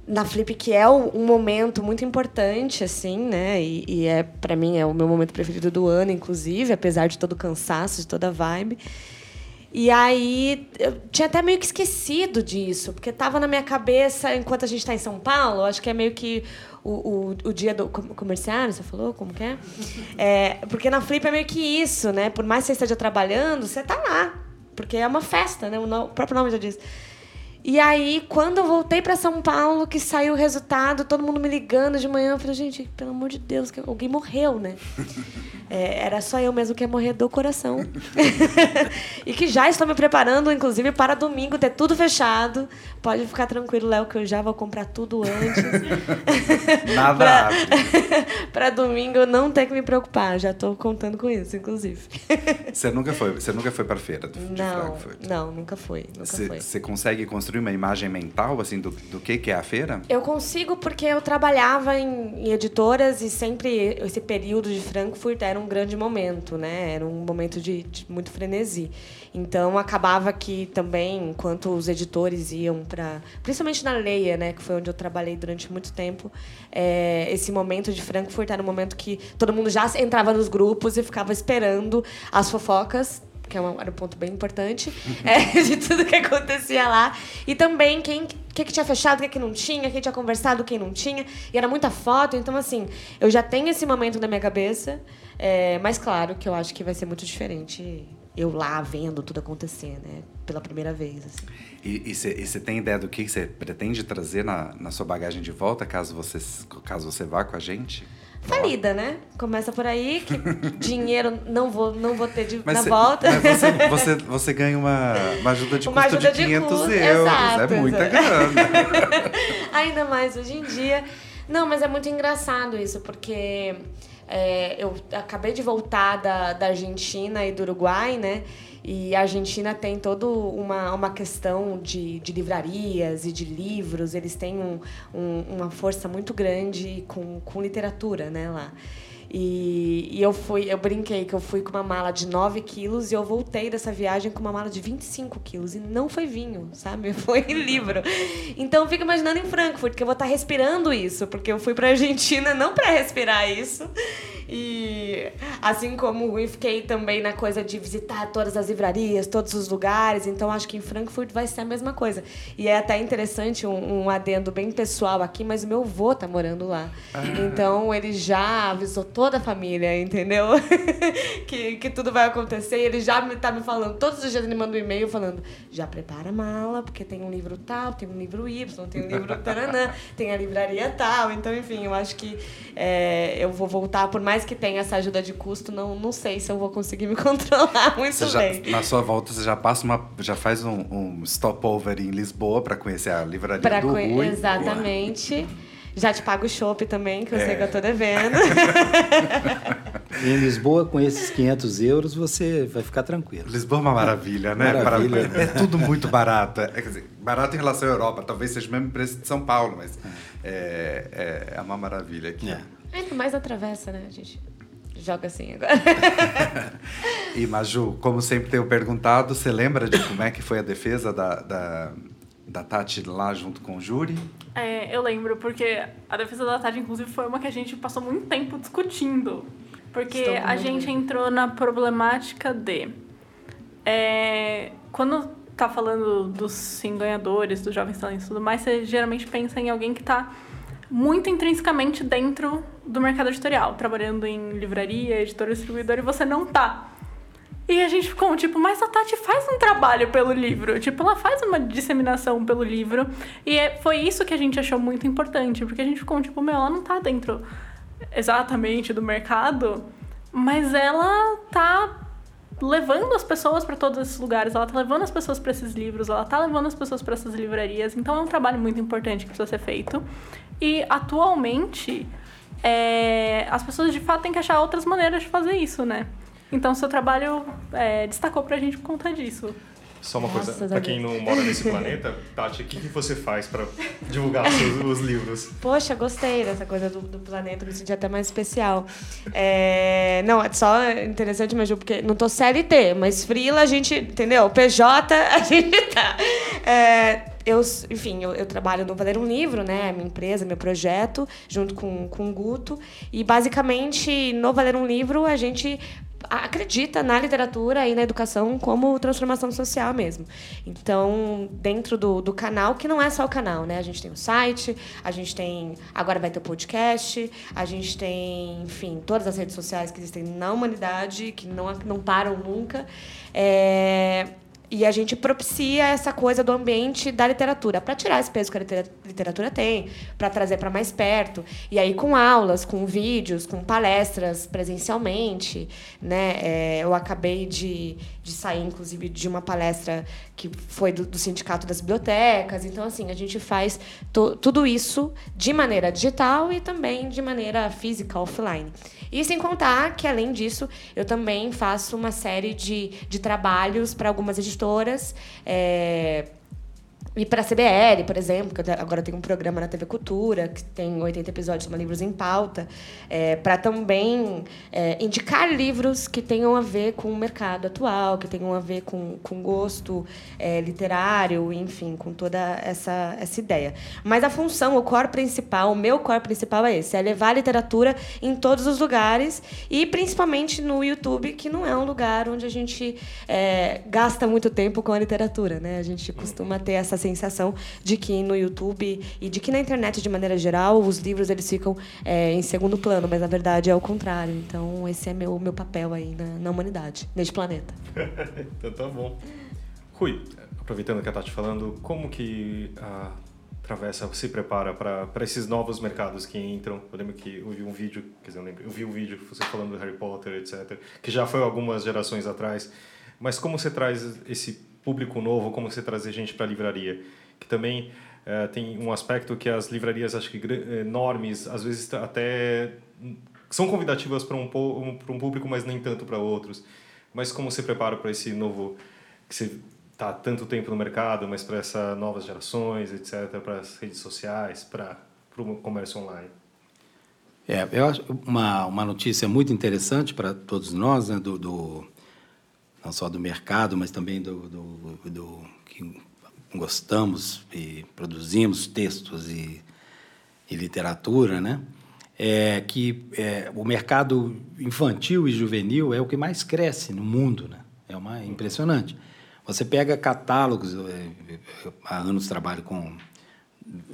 na Flip, que é um momento muito importante, assim, né? E, e é, para mim, é o meu momento preferido do ano, inclusive, apesar de todo o cansaço, de toda a vibe. E aí, eu tinha até meio que esquecido disso, porque estava na minha cabeça, enquanto a gente está em São Paulo, acho que é meio que o, o, o dia do comerciário, você falou? Como que é? (laughs) é? Porque na Flip é meio que isso, né? Por mais que você esteja trabalhando, você está lá. Porque é uma festa, né? O próprio nome já diz. E aí, quando eu voltei para São Paulo, que saiu o resultado, todo mundo me ligando de manhã, eu falei, gente, pelo amor de Deus, que alguém morreu, né? (laughs) É, era só eu mesmo que ia morrer do coração. (laughs) e que já estou me preparando, inclusive, para domingo ter tudo fechado. Pode ficar tranquilo, Léo, que eu já vou comprar tudo antes. (laughs) Nada Para domingo eu não ter que me preocupar. Já estou contando com isso, inclusive. você nunca foi, você nunca foi para feira de não, Frankfurt? Não, nunca foi. Você consegue construir uma imagem mental assim do, do que, que é a feira? Eu consigo porque eu trabalhava em, em editoras e sempre esse período de Frankfurt era um grande momento, né? Era um momento de, de muito frenesi. Então acabava que também, enquanto os editores iam para, principalmente na Leia, né, que foi onde eu trabalhei durante muito tempo, é, esse momento de Frankfurt era um momento que todo mundo já entrava nos grupos e ficava esperando as fofocas que é era um ponto bem importante, (laughs) é, de tudo que acontecia lá. E também quem que, que tinha fechado, o que, que não tinha, quem tinha conversado, quem não tinha. E era muita foto, então, assim, eu já tenho esse momento na minha cabeça. É, mas claro que eu acho que vai ser muito diferente eu lá vendo tudo acontecer, né? Pela primeira vez. Assim. E você tem ideia do que você pretende trazer na, na sua bagagem de volta, caso você, caso você vá com a gente? Falida, né? Começa por aí, que (laughs) dinheiro não vou, não vou ter de, mas na cê, volta. Mas você, você, (laughs) você ganha uma, uma ajuda de uma custo ajuda de 500 de custo, euros. Exato, é muita grana. (laughs) Ainda mais hoje em dia. Não, mas é muito engraçado isso, porque é, eu acabei de voltar da, da Argentina e do Uruguai, né? E a Argentina tem toda uma, uma questão de, de livrarias e de livros, eles têm um, um, uma força muito grande com, com literatura né, lá. E, e, eu fui, eu brinquei que eu fui com uma mala de 9 quilos e eu voltei dessa viagem com uma mala de 25 quilos. E não foi vinho, sabe? (laughs) Foi livro. Então eu fico imaginando em Frankfurt, que eu vou estar respirando isso, porque eu fui para a Argentina não para respirar isso. E assim como o Rui, fiquei também na coisa de visitar todas as livrarias, todos os lugares. Então acho que em Frankfurt vai ser a mesma coisa. E é até interessante um, um adendo bem pessoal aqui, mas o meu avô tá morando lá. Ah. Então ele já avisou toda a família, entendeu? (laughs) que, que tudo vai acontecer. E ele já me, tá me falando, todos os dias ele manda um e-mail falando: já prepara a mala, porque tem um livro tal, tem um livro Y, tem um livro taranã, tem a livraria tal. Então, enfim, eu acho que é, eu vou voltar por mais mais que tenha essa ajuda de custo, não, não sei se eu vou conseguir me (laughs) controlar muito você bem. Já, na sua volta, você já passa uma. já faz um, um stopover em Lisboa para conhecer a livraria pra do Rui. Exatamente. Já te pago o chopp também, que eu é. sei que eu tô devendo. (laughs) em Lisboa, com esses 500 euros, você vai ficar tranquilo. Lisboa é uma maravilha, né? Maravilha. É tudo muito barato. É, quer dizer, barato em relação à Europa. Talvez seja o mesmo preço de São Paulo, mas é, é, é uma maravilha aqui. É. Ainda mais atravessa, né, a gente? Joga assim agora. (laughs) e Maju, como sempre tenho perguntado, você lembra de como é que foi a defesa da, da, da Tati lá junto com o júri? É, eu lembro, porque a defesa da Tati, inclusive, foi uma que a gente passou muito tempo discutindo. Porque a gente bem. entrou na problemática de. É, quando tá falando dos sim ganhadores, dos jovens talentos e tudo mais, você geralmente pensa em alguém que tá muito intrinsecamente dentro do mercado editorial, trabalhando em livraria, editora, distribuidora, e você não tá. E a gente ficou tipo, mas a Tati faz um trabalho pelo livro. Tipo, ela faz uma disseminação pelo livro. E é, foi isso que a gente achou muito importante, porque a gente ficou tipo, meu, ela não tá dentro exatamente do mercado, mas ela tá levando as pessoas para todos esses lugares, ela tá levando as pessoas para esses livros, ela tá levando as pessoas para essas livrarias. Então é um trabalho muito importante que precisa ser feito. E atualmente, é, as pessoas de fato têm que achar outras maneiras de fazer isso, né? Então, seu trabalho é, destacou pra gente por conta disso. Só uma Nossa, coisa, para quem não mora nesse planeta, Tati, o que, que você faz para divulgar os, seus, os livros? Poxa, gostei dessa coisa do, do planeta, me senti até mais especial. É, não, é só interessante, Maju, porque não tô CLT, mas Frila a gente, entendeu? PJ a gente tá. É, eu, enfim, eu, eu, trabalho no Valer um Livro, né? Minha empresa, meu projeto, junto com, com o Guto. E basicamente, no Valer um Livro, a gente acredita na literatura e na educação como transformação social mesmo. Então, dentro do, do canal, que não é só o canal, né? A gente tem o site, a gente tem. Agora vai ter o podcast, a gente tem, enfim, todas as redes sociais que existem na humanidade, que não, não param nunca. É, e a gente propicia essa coisa do ambiente da literatura, para tirar esse peso que a literatura tem, para trazer para mais perto. E aí, com aulas, com vídeos, com palestras presencialmente. Né? É, eu acabei de, de sair, inclusive, de uma palestra que foi do, do Sindicato das Bibliotecas. Então, assim, a gente faz to, tudo isso de maneira digital e também de maneira física, offline. E sem contar que, além disso, eu também faço uma série de, de trabalhos para algumas editoras. É, e para a CBL, por exemplo, que agora tem um programa na TV Cultura, que tem 80 episódios, chama Livros em Pauta, é, para também é, indicar livros que tenham a ver com o mercado atual, que tenham a ver com, com gosto é, literário, enfim, com toda essa, essa ideia. Mas a função, o core principal, o meu core principal é esse, é levar a literatura em todos os lugares e principalmente no YouTube, que não é um lugar onde a gente é, gasta muito tempo com a literatura, né? A gente costuma ter essa sensação de que no YouTube e de que na internet de maneira geral os livros eles ficam é, em segundo plano, mas na verdade é o contrário. Então esse é meu meu papel aí na, na humanidade, neste planeta. (laughs) então tá bom. Rui, aproveitando que a Tati falando, como que a Travessa se prepara para esses novos mercados que entram? Eu lembro que eu vi um vídeo, quer dizer, eu, lembro, eu vi um vídeo você falando do Harry Potter, etc., que já foi algumas gerações atrás. Mas como você traz esse público novo, como você trazer gente para a livraria. Que também é, tem um aspecto que as livrarias, acho que enormes, às vezes até são convidativas para um, um, um público, mas nem tanto para outros. Mas como você prepara para esse novo, que você está tanto tempo no mercado, mas para essas novas gerações, etc., para as redes sociais, para o comércio online? É, eu acho uma, uma notícia muito interessante para todos nós, né, do, do não só do mercado, mas também do, do, do que gostamos e produzimos textos e, e literatura, né? é que é, o mercado infantil e juvenil é o que mais cresce no mundo, né? É uma impressionante. Você pega catálogos, há anos trabalho com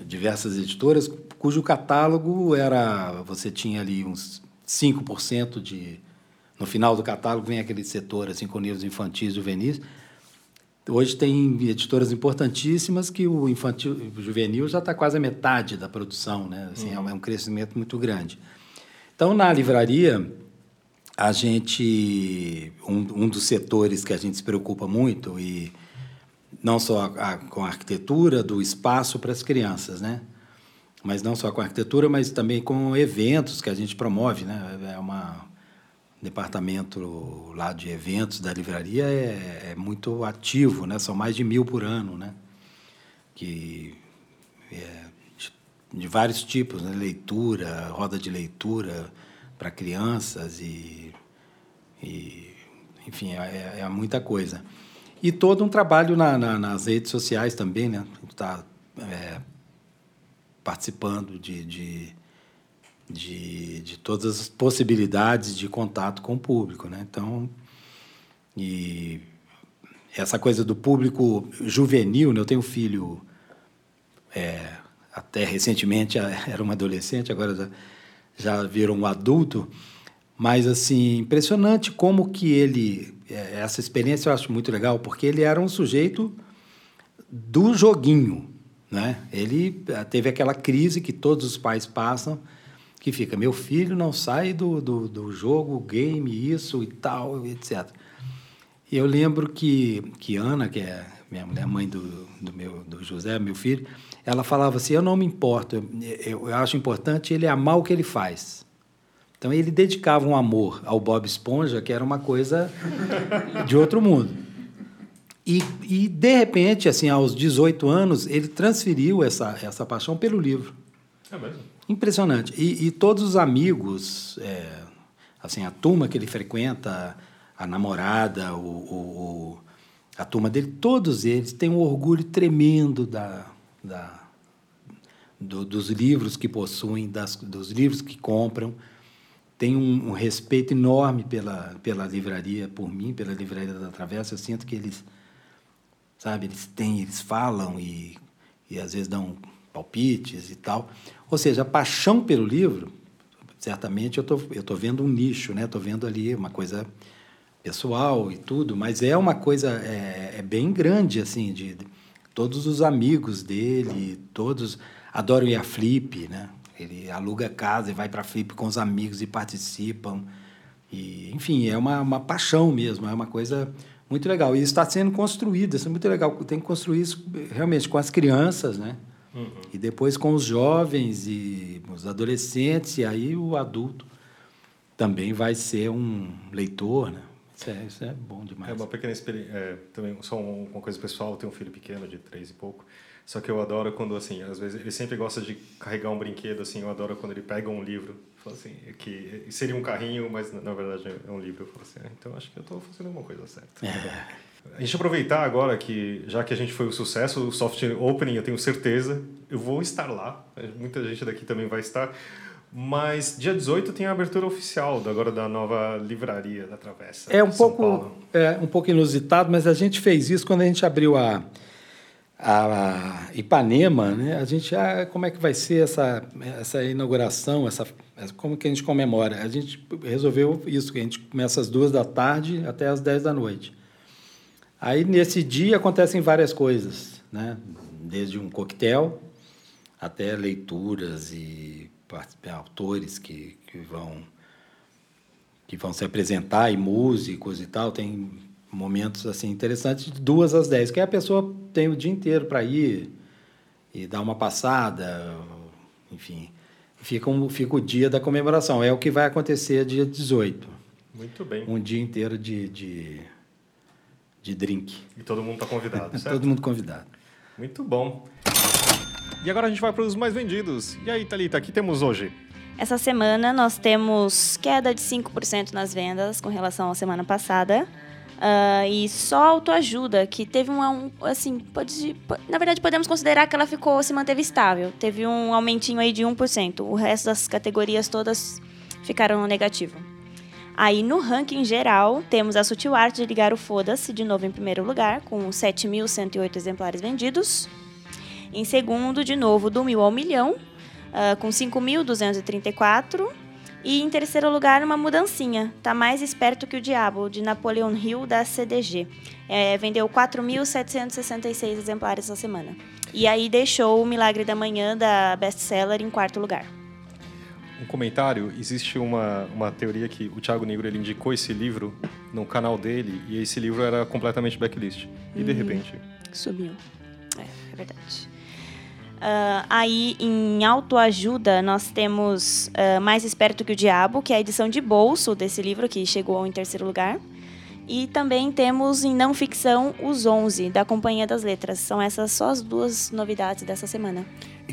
diversas editoras, cujo catálogo era, você tinha ali uns 5% de no final do catálogo vem aquele setor assim com livros infantis juvenis. Hoje tem editoras importantíssimas que o infantil o juvenil já está quase a metade da produção, né? Assim, uhum. é um crescimento muito grande. Então, na livraria, a gente um, um dos setores que a gente se preocupa muito e não só a, a, com a arquitetura do espaço para as crianças, né? Mas não só com a arquitetura, mas também com eventos que a gente promove, né? É uma departamento lá de eventos da livraria é, é, muito ativo, né? São mais de mil por ano, né? Que é, de, de, vários tipos, né? Leitura, roda de leitura para crianças e, e enfim, é, é, é, muita coisa. E todo um trabalho na, na, nas redes sociais também, né? Está é, participando de, de de, de todas as possibilidades de contato com o público, né? Então, e essa coisa do público juvenil, né? eu tenho um filho é, até recentemente (laughs) era um adolescente, agora já, já virou um adulto, mas assim impressionante como que ele é, essa experiência eu acho muito legal porque ele era um sujeito do joguinho, né? Ele teve aquela crise que todos os pais passam que fica, meu filho não sai do, do, do jogo, game, isso e tal, etc. E eu lembro que, que Ana, que é minha mulher, mãe do, do, meu, do José, meu filho, ela falava assim, eu não me importo, eu, eu acho importante ele amar o que ele faz. Então ele dedicava um amor ao Bob Esponja, que era uma coisa de outro mundo. E, e, de repente, assim, aos 18 anos, ele transferiu essa, essa paixão pelo livro. É mesmo? Impressionante. E, e todos os amigos, é, assim, a turma que ele frequenta, a namorada, o, o, a turma dele, todos eles têm um orgulho tremendo da, da, do, dos livros que possuem, das, dos livros que compram. Tem um, um, respeito enorme pela, pela livraria, por mim, pela livraria da Travessa. Eu sinto que eles, sabe, eles têm, eles falam e, e às vezes dão palpites e tal. Ou seja, a paixão pelo livro, certamente eu tô, estou tô vendo um nicho, né? Estou vendo ali uma coisa pessoal e tudo, mas é uma coisa é, é bem grande, assim, de, de, todos os amigos dele, todos adoram ir a Flip, né? Ele aluga casa e vai para Flip com os amigos e participam. E, enfim, é uma, uma paixão mesmo, é uma coisa muito legal. E está sendo construído, isso é muito legal. Tem que construir isso realmente com as crianças, né? Uhum. E depois com os jovens e os adolescentes, e aí o adulto também vai ser um leitor, né? Isso é, isso é bom demais. É uma pequena experiência. É, também, só uma coisa pessoal, eu tenho um filho pequeno de três e pouco. Só que eu adoro quando, assim, às vezes ele sempre gosta de carregar um brinquedo, assim, eu adoro quando ele pega um livro, assim, que seria um carrinho, mas na verdade é um livro, assim, ah, então acho que eu estou fazendo alguma coisa certa. É. A gente aproveitar agora que, já que a gente foi o sucesso, o Soft Opening, eu tenho certeza, eu vou estar lá, muita gente daqui também vai estar, mas dia 18 tem a abertura oficial agora da nova livraria da Travessa. É um, pouco, é um pouco inusitado, mas a gente fez isso quando a gente abriu a, a Ipanema, né? A gente, ah, como é que vai ser essa, essa inauguração, essa, como que a gente comemora? A gente resolveu isso, que a gente começa às duas da tarde até às dez da noite. Aí, nesse dia, acontecem várias coisas, né? Desde um coquetel até leituras e autores que, que vão que vão se apresentar e músicos e tal. Tem momentos assim interessantes de duas às dez, que a pessoa tem o dia inteiro para ir e dar uma passada, enfim. Fica, um, fica o dia da comemoração. É o que vai acontecer dia 18. Muito bem. Um dia inteiro de, de de drink. E todo mundo está convidado, (laughs) certo? todo mundo convidado. Muito bom. E agora a gente vai para os mais vendidos. E aí, Thalita, aqui temos hoje? Essa semana nós temos queda de 5% nas vendas com relação à semana passada. Uh, e só autoajuda, que teve um, um assim, pode, na verdade podemos considerar que ela ficou, se manteve estável. Teve um aumentinho aí de 1%. O resto das categorias todas ficaram no negativo. Aí no ranking geral, temos a Sutil Art de Ligar o Foda-se, de novo em primeiro lugar, com 7.108 exemplares vendidos. Em segundo, de novo, do mil ao milhão, uh, com 5.234. E em terceiro lugar, uma mudancinha. Tá mais esperto que o diabo, de Napoleon Hill, da CDG. É, vendeu 4.766 exemplares essa semana. E aí deixou o Milagre da Manhã, da Bestseller, em quarto lugar. Um comentário, existe uma, uma teoria que o Thiago Negro ele indicou esse livro no canal dele e esse livro era completamente backlist. E de uhum. repente... Subiu. É, é verdade. Uh, aí, em autoajuda, nós temos uh, Mais Esperto que o Diabo, que é a edição de bolso desse livro, que chegou em terceiro lugar. E também temos em não ficção Os Onze, da Companhia das Letras. São essas só as duas novidades dessa semana.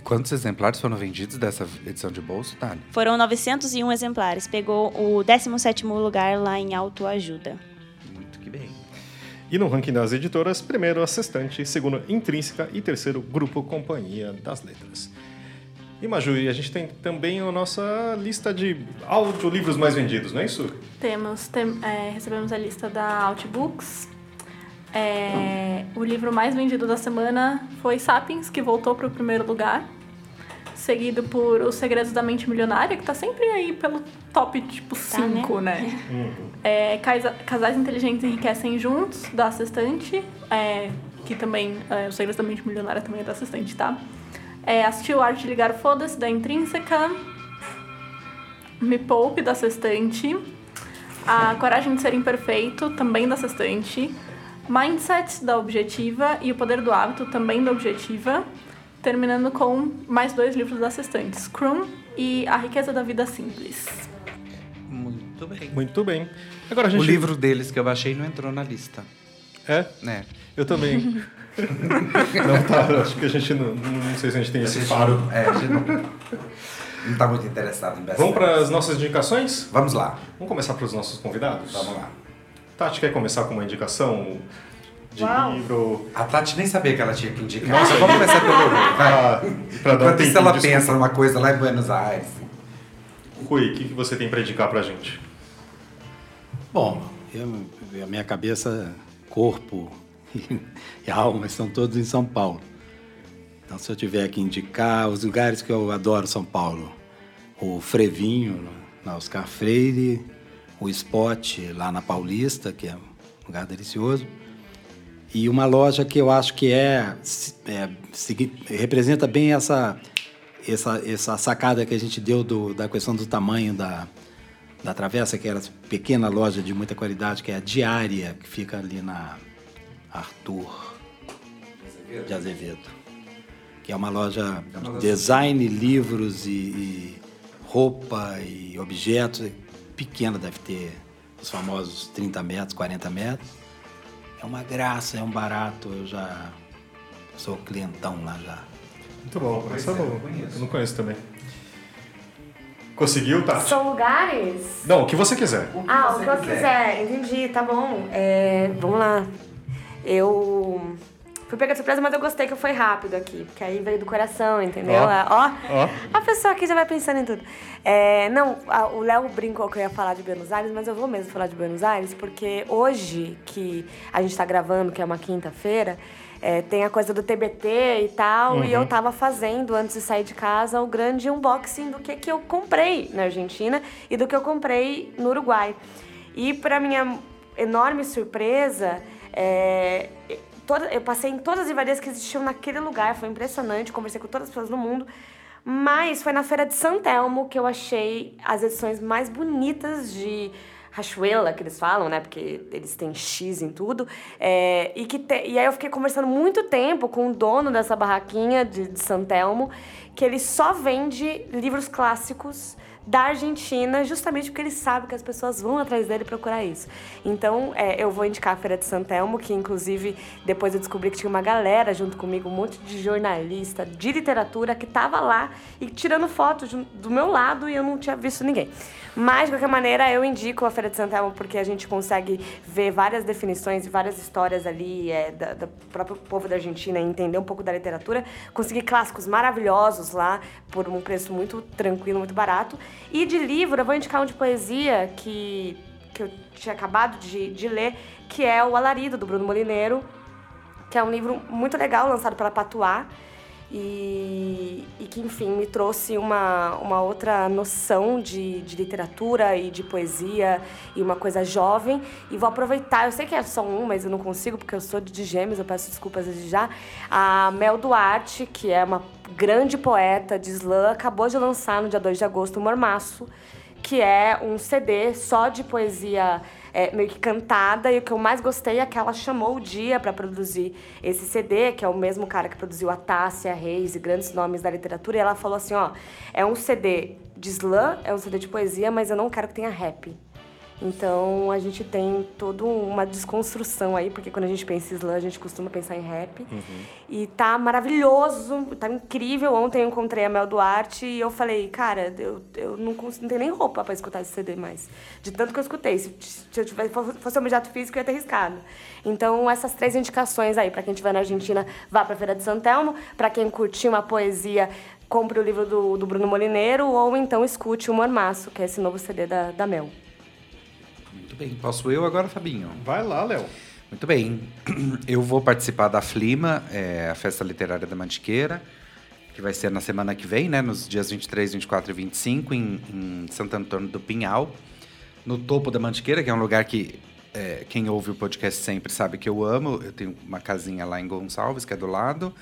Quantos exemplares foram vendidos dessa edição de bolso, Thalia? Foram 901 exemplares. Pegou o 17º lugar lá em autoajuda. Muito que bem. E no ranking das editoras, primeiro Assistente, segundo Intrínseca e terceiro Grupo Companhia das Letras. E Maju, e a gente tem também a nossa lista de audiolivros mais vendidos, não é isso? Temos, tem, é, recebemos a lista da Outbooks. É, o livro mais vendido da semana foi Sapiens, que voltou para o primeiro lugar seguido por Os Segredos da Mente Milionária, que tá sempre aí pelo top, tipo, 5, tá, né? né? Uhum. É, Casais Inteligentes Enriquecem Juntos, da Assistente, é, que também, é, Os Segredos da Mente Milionária também é da Assistente, tá? É, assistiu Arte de Ligar Foda-se, da Intrínseca, Me Poupe, da Assistente, A Coragem de Ser Imperfeito, também da Assistente, Mindset, da Objetiva, e O Poder do Hábito, também da Objetiva, terminando com mais dois livros da assistente, Scrum e A Riqueza da Vida Simples. Muito bem. Muito bem. Agora, gente... O livro deles que eu baixei não entrou na lista. É? É. Eu também. (laughs) não tá, acho que a gente não, não sei se a gente tem esse faro. É, a gente não, não tá muito interessado em Vamos para as nossas indicações? Vamos lá. Vamos começar para os nossos convidados? Vamos lá. Tati, quer começar com uma indicação? de Uau. livro. A Tati nem sabia que ela tinha que indicar. Nossa, vamos começar pelo (laughs) Rui, vai. Ah, pra dar Enquanto um isso ela pensa numa coisa lá em Buenos Aires. Rui, o que, que você tem para indicar pra gente? Bom, eu, a minha cabeça, corpo (laughs) e alma estão todos em São Paulo. Então, se eu tiver que indicar os lugares que eu adoro São Paulo, o Frevinho, na Oscar Freire, o Spot lá na Paulista, que é um lugar delicioso, e uma loja que eu acho que é, é representa bem essa, essa, essa sacada que a gente deu do, da questão do tamanho da, da travessa, que era pequena loja de muita qualidade, que é a Diária, que fica ali na Arthur de Azevedo. Que é uma loja de design, livros e, e roupa e objetos. Pequena, deve ter os famosos 30 metros, 40 metros é uma graça, é um barato. Eu já sou clientão lá já. Muito bom, essa é boa. Eu não conheço também. Conseguiu, Tati? São lugares? Não, o que você quiser. O que ah, você o que eu quiser. Entendi, tá bom. É, vamos lá. Eu Fui pegar de surpresa, mas eu gostei que foi rápido aqui, porque aí veio do coração, entendeu? Ó, ó, ó. a pessoa aqui já vai pensando em tudo. É, não, a, o Léo brincou que eu ia falar de Buenos Aires, mas eu vou mesmo falar de Buenos Aires, porque hoje que a gente tá gravando, que é uma quinta-feira, é, tem a coisa do TBT e tal, uhum. e eu uhum. tava fazendo, antes de sair de casa, o grande unboxing do que, que eu comprei na Argentina e do que eu comprei no Uruguai. E para minha enorme surpresa, é, eu passei em todas as livrarias que existiam naquele lugar, foi impressionante, conversei com todas as pessoas do mundo. Mas foi na feira de Santelmo que eu achei as edições mais bonitas de Rachuela, que eles falam, né? Porque eles têm X em tudo. É, e, que te, e aí eu fiquei conversando muito tempo com o dono dessa barraquinha de, de Santelmo, que ele só vende livros clássicos da Argentina, justamente porque ele sabe que as pessoas vão atrás dele procurar isso. Então, é, eu vou indicar a Feira de Santelmo, que inclusive depois eu descobri que tinha uma galera junto comigo, um monte de jornalista de literatura que tava lá e tirando fotos do meu lado e eu não tinha visto ninguém. Mas, de qualquer maneira, eu indico a Feira de Santana porque a gente consegue ver várias definições e várias histórias ali é, da, do próprio povo da Argentina entender um pouco da literatura. Consegui clássicos maravilhosos lá por um preço muito tranquilo, muito barato. E de livro, eu vou indicar um de poesia que, que eu tinha acabado de, de ler, que é O Alarido, do Bruno Molineiro, que é um livro muito legal, lançado pela Patuá. E, e, que, enfim, me trouxe uma, uma outra noção de, de literatura e de poesia e uma coisa jovem. E vou aproveitar, eu sei que é só um, mas eu não consigo porque eu sou de gêmeos, eu peço desculpas desde já. A Mel Duarte, que é uma grande poeta de slam, acabou de lançar no dia 2 de agosto o Mormaço, que é um CD só de poesia é, meio que cantada. E o que eu mais gostei é que ela chamou o Dia para produzir esse CD, que é o mesmo cara que produziu a Tássia, Reis e grandes nomes da literatura. E ela falou assim: ó, é um CD de slam, é um CD de poesia, mas eu não quero que tenha rap. Então a gente tem toda uma desconstrução aí, porque quando a gente pensa em slam, a gente costuma pensar em rap. Uhum. E tá maravilhoso, tá incrível. Ontem eu encontrei a Mel Duarte e eu falei, cara, eu, eu não, não tenho nem roupa para escutar esse CD mais. De tanto que eu escutei. Se, se eu tivesse, fosse um objeto físico, eu ia ter riscado. Então, essas três indicações aí, para quem estiver na Argentina, vá pra Feira de Santelmo. Para quem curtir uma poesia, compre o livro do, do Bruno Molineiro ou então escute o Mormaço, que é esse novo CD da, da Mel. Muito bem. Posso eu agora, Fabinho? Vai lá, Léo. Muito bem. (clears throat) Eu vou participar da Flima, é, a Festa Literária da Mantiqueira, que vai ser na semana que vem, né? Nos dias 23, 24 e 25, em, em Santo Antônio do Pinhal, no topo da Mantiqueira, que é um lugar que é, quem ouve o podcast sempre sabe que eu amo. Eu tenho uma casinha lá em Gonçalves, que é do lado.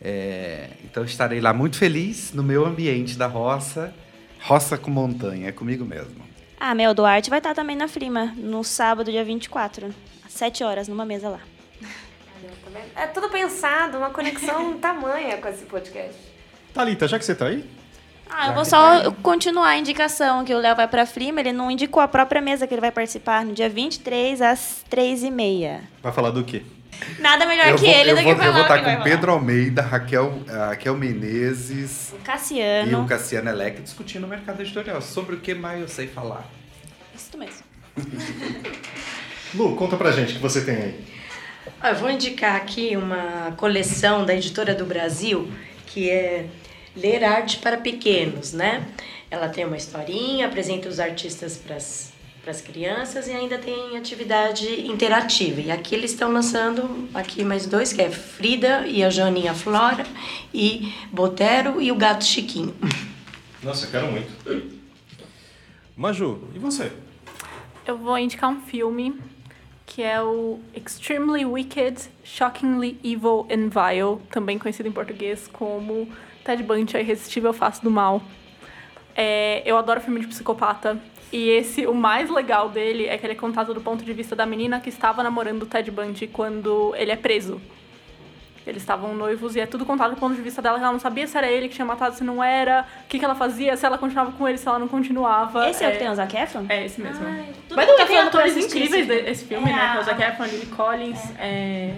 É, então estarei lá muito feliz no meu ambiente da roça, roça com montanha, é comigo mesmo. A Mel Duarte vai estar também na Flima, no sábado, dia 24, às 7 horas, numa mesa lá. É tudo pensado, uma conexão (laughs) tamanha com esse podcast. Thalita, já que você tá aí? Ah, eu vou só continuar a indicação que o Léo vai pra Flima, ele não indicou a própria mesa que ele vai participar no dia 23 às 3h30. Vai falar do quê? Nada melhor eu que vou, ele eu do vou, que falar Eu vou estar vai com. Pedro Almeida, Raquel, a Raquel Menezes O e Cassiano. o Cassiano Elec discutindo o mercado editorial. Sobre o que mais eu sei falar. Isso mesmo. (laughs) Lu, conta pra gente o que você tem aí. Eu vou indicar aqui uma coleção da Editora do Brasil, que é Ler Arte para Pequenos, né? Ela tem uma historinha, apresenta os artistas para as crianças e ainda tem atividade interativa. E aqui eles estão lançando aqui mais dois, que é Frida e a Joaninha Flora, e Botero e o Gato Chiquinho. (laughs) Nossa, eu quero muito. Maju, e você? Eu vou indicar um filme que é o Extremely Wicked, Shockingly Evil and Vile, também conhecido em português como Ted Bundy, a Irresistível Face do Mal. É, eu adoro filme de psicopata. E esse, o mais legal dele é que ele é contado do ponto de vista da menina que estava namorando o Ted Bundy quando ele é preso. Eles estavam noivos e é tudo contado do ponto de vista dela, que ela não sabia se era ele que tinha matado, se não era, o que, que ela fazia, se ela continuava com ele, se ela não continuava. Esse é, o que tem o Zac Efron? É esse mesmo. Ai, Mas eu tem atores incríveis esse desse filme, É, né? Que é o a- Zac Efron, Lily Collins. É...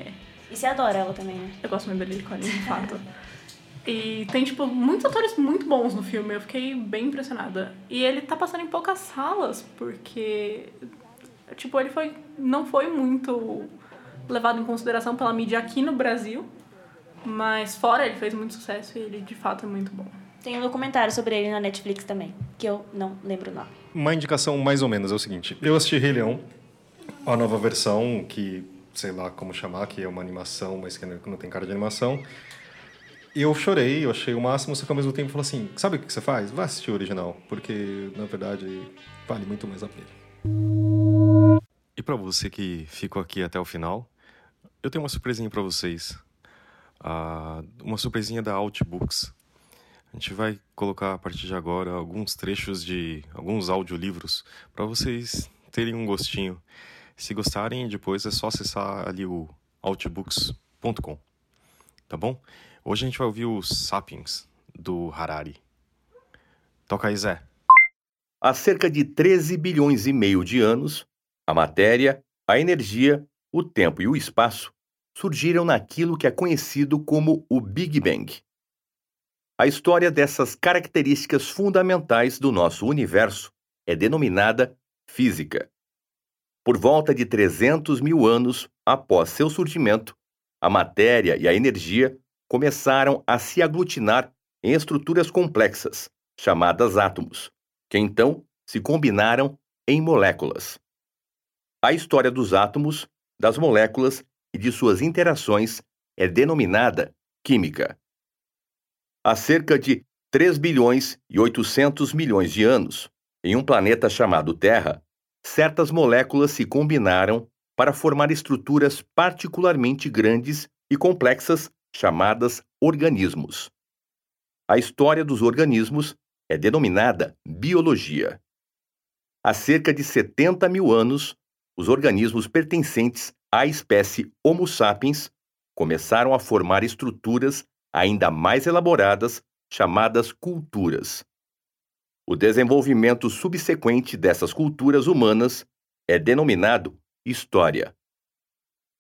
E você adora ela também, né? Eu gosto muito da Lily Collins, de fato. (laughs) E tem, tipo, muitos atores muito bons no filme. Eu fiquei bem impressionada. E ele tá passando em poucas salas, porque... Tipo, ele foi, não foi muito levado em consideração pela mídia aqui no Brasil. Mas fora ele fez muito sucesso e ele, de fato, é muito bom. Tem um documentário sobre ele na Netflix também, que eu não lembro o nome. Uma indicação mais ou menos é o seguinte: eu assisti Rei Leão, a nova versão, que sei lá como chamar, que é uma animação, mas que não tem cara de animação. Eu chorei, eu achei o máximo, só que ao mesmo tempo falou assim: sabe o que você faz? Vai assistir o original, porque na verdade vale muito mais a pena. E para você que ficou aqui até o final, eu tenho uma surpresinha para vocês. Ah, uma surpresinha da Outbooks. A gente vai colocar a partir de agora alguns trechos de alguns audiolivros para vocês terem um gostinho. Se gostarem, depois é só acessar ali o outbooks.com. Tá bom? Hoje a gente vai ouvir o Sapiens do Harari. Toca aí, Zé. Há cerca de 13 bilhões e meio de anos, a matéria, a energia, o tempo e o espaço surgiram naquilo que é conhecido como o Big Bang. A história dessas características fundamentais do nosso universo é denominada física. Por volta de 300 mil anos após seu surgimento, a matéria e a energia começaram a se aglutinar em estruturas complexas, chamadas átomos, que então se combinaram em moléculas. A história dos átomos, das moléculas e de suas interações é denominada química. Há cerca de 3 bilhões e 800 milhões de anos, em um planeta chamado Terra, certas moléculas se combinaram para formar estruturas particularmente grandes e complexas chamadas organismos. A história dos organismos é denominada biologia. Há cerca de 70 mil anos, os organismos pertencentes à espécie Homo sapiens começaram a formar estruturas ainda mais elaboradas chamadas culturas. O desenvolvimento subsequente dessas culturas humanas é denominado história.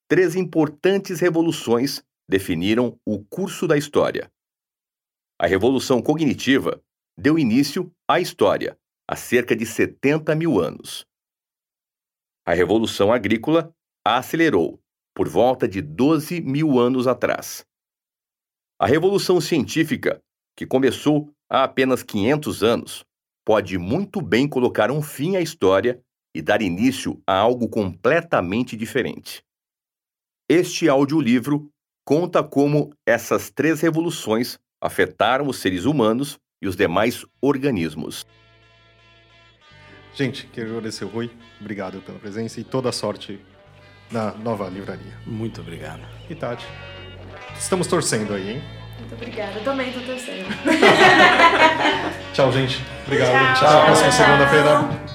Três importantes revoluções definiram o curso da história. A Revolução Cognitiva deu início à história há cerca de 70 mil anos. A Revolução Agrícola a acelerou por volta de 12 mil anos atrás. A Revolução Científica, que começou há apenas 500 anos, pode muito bem colocar um fim à história e dar início a algo completamente diferente. Este audiolivro conta como essas três revoluções afetaram os seres humanos e os demais organismos. Gente, quero agradecer o Rui. Obrigado pela presença e toda a sorte na nova livraria. Muito obrigado. E Tati, estamos torcendo aí, hein? Muito obrigada. Eu também tô torcendo. (laughs) Tchau, gente. Obrigado. Tchau. Até a próxima segunda-feira.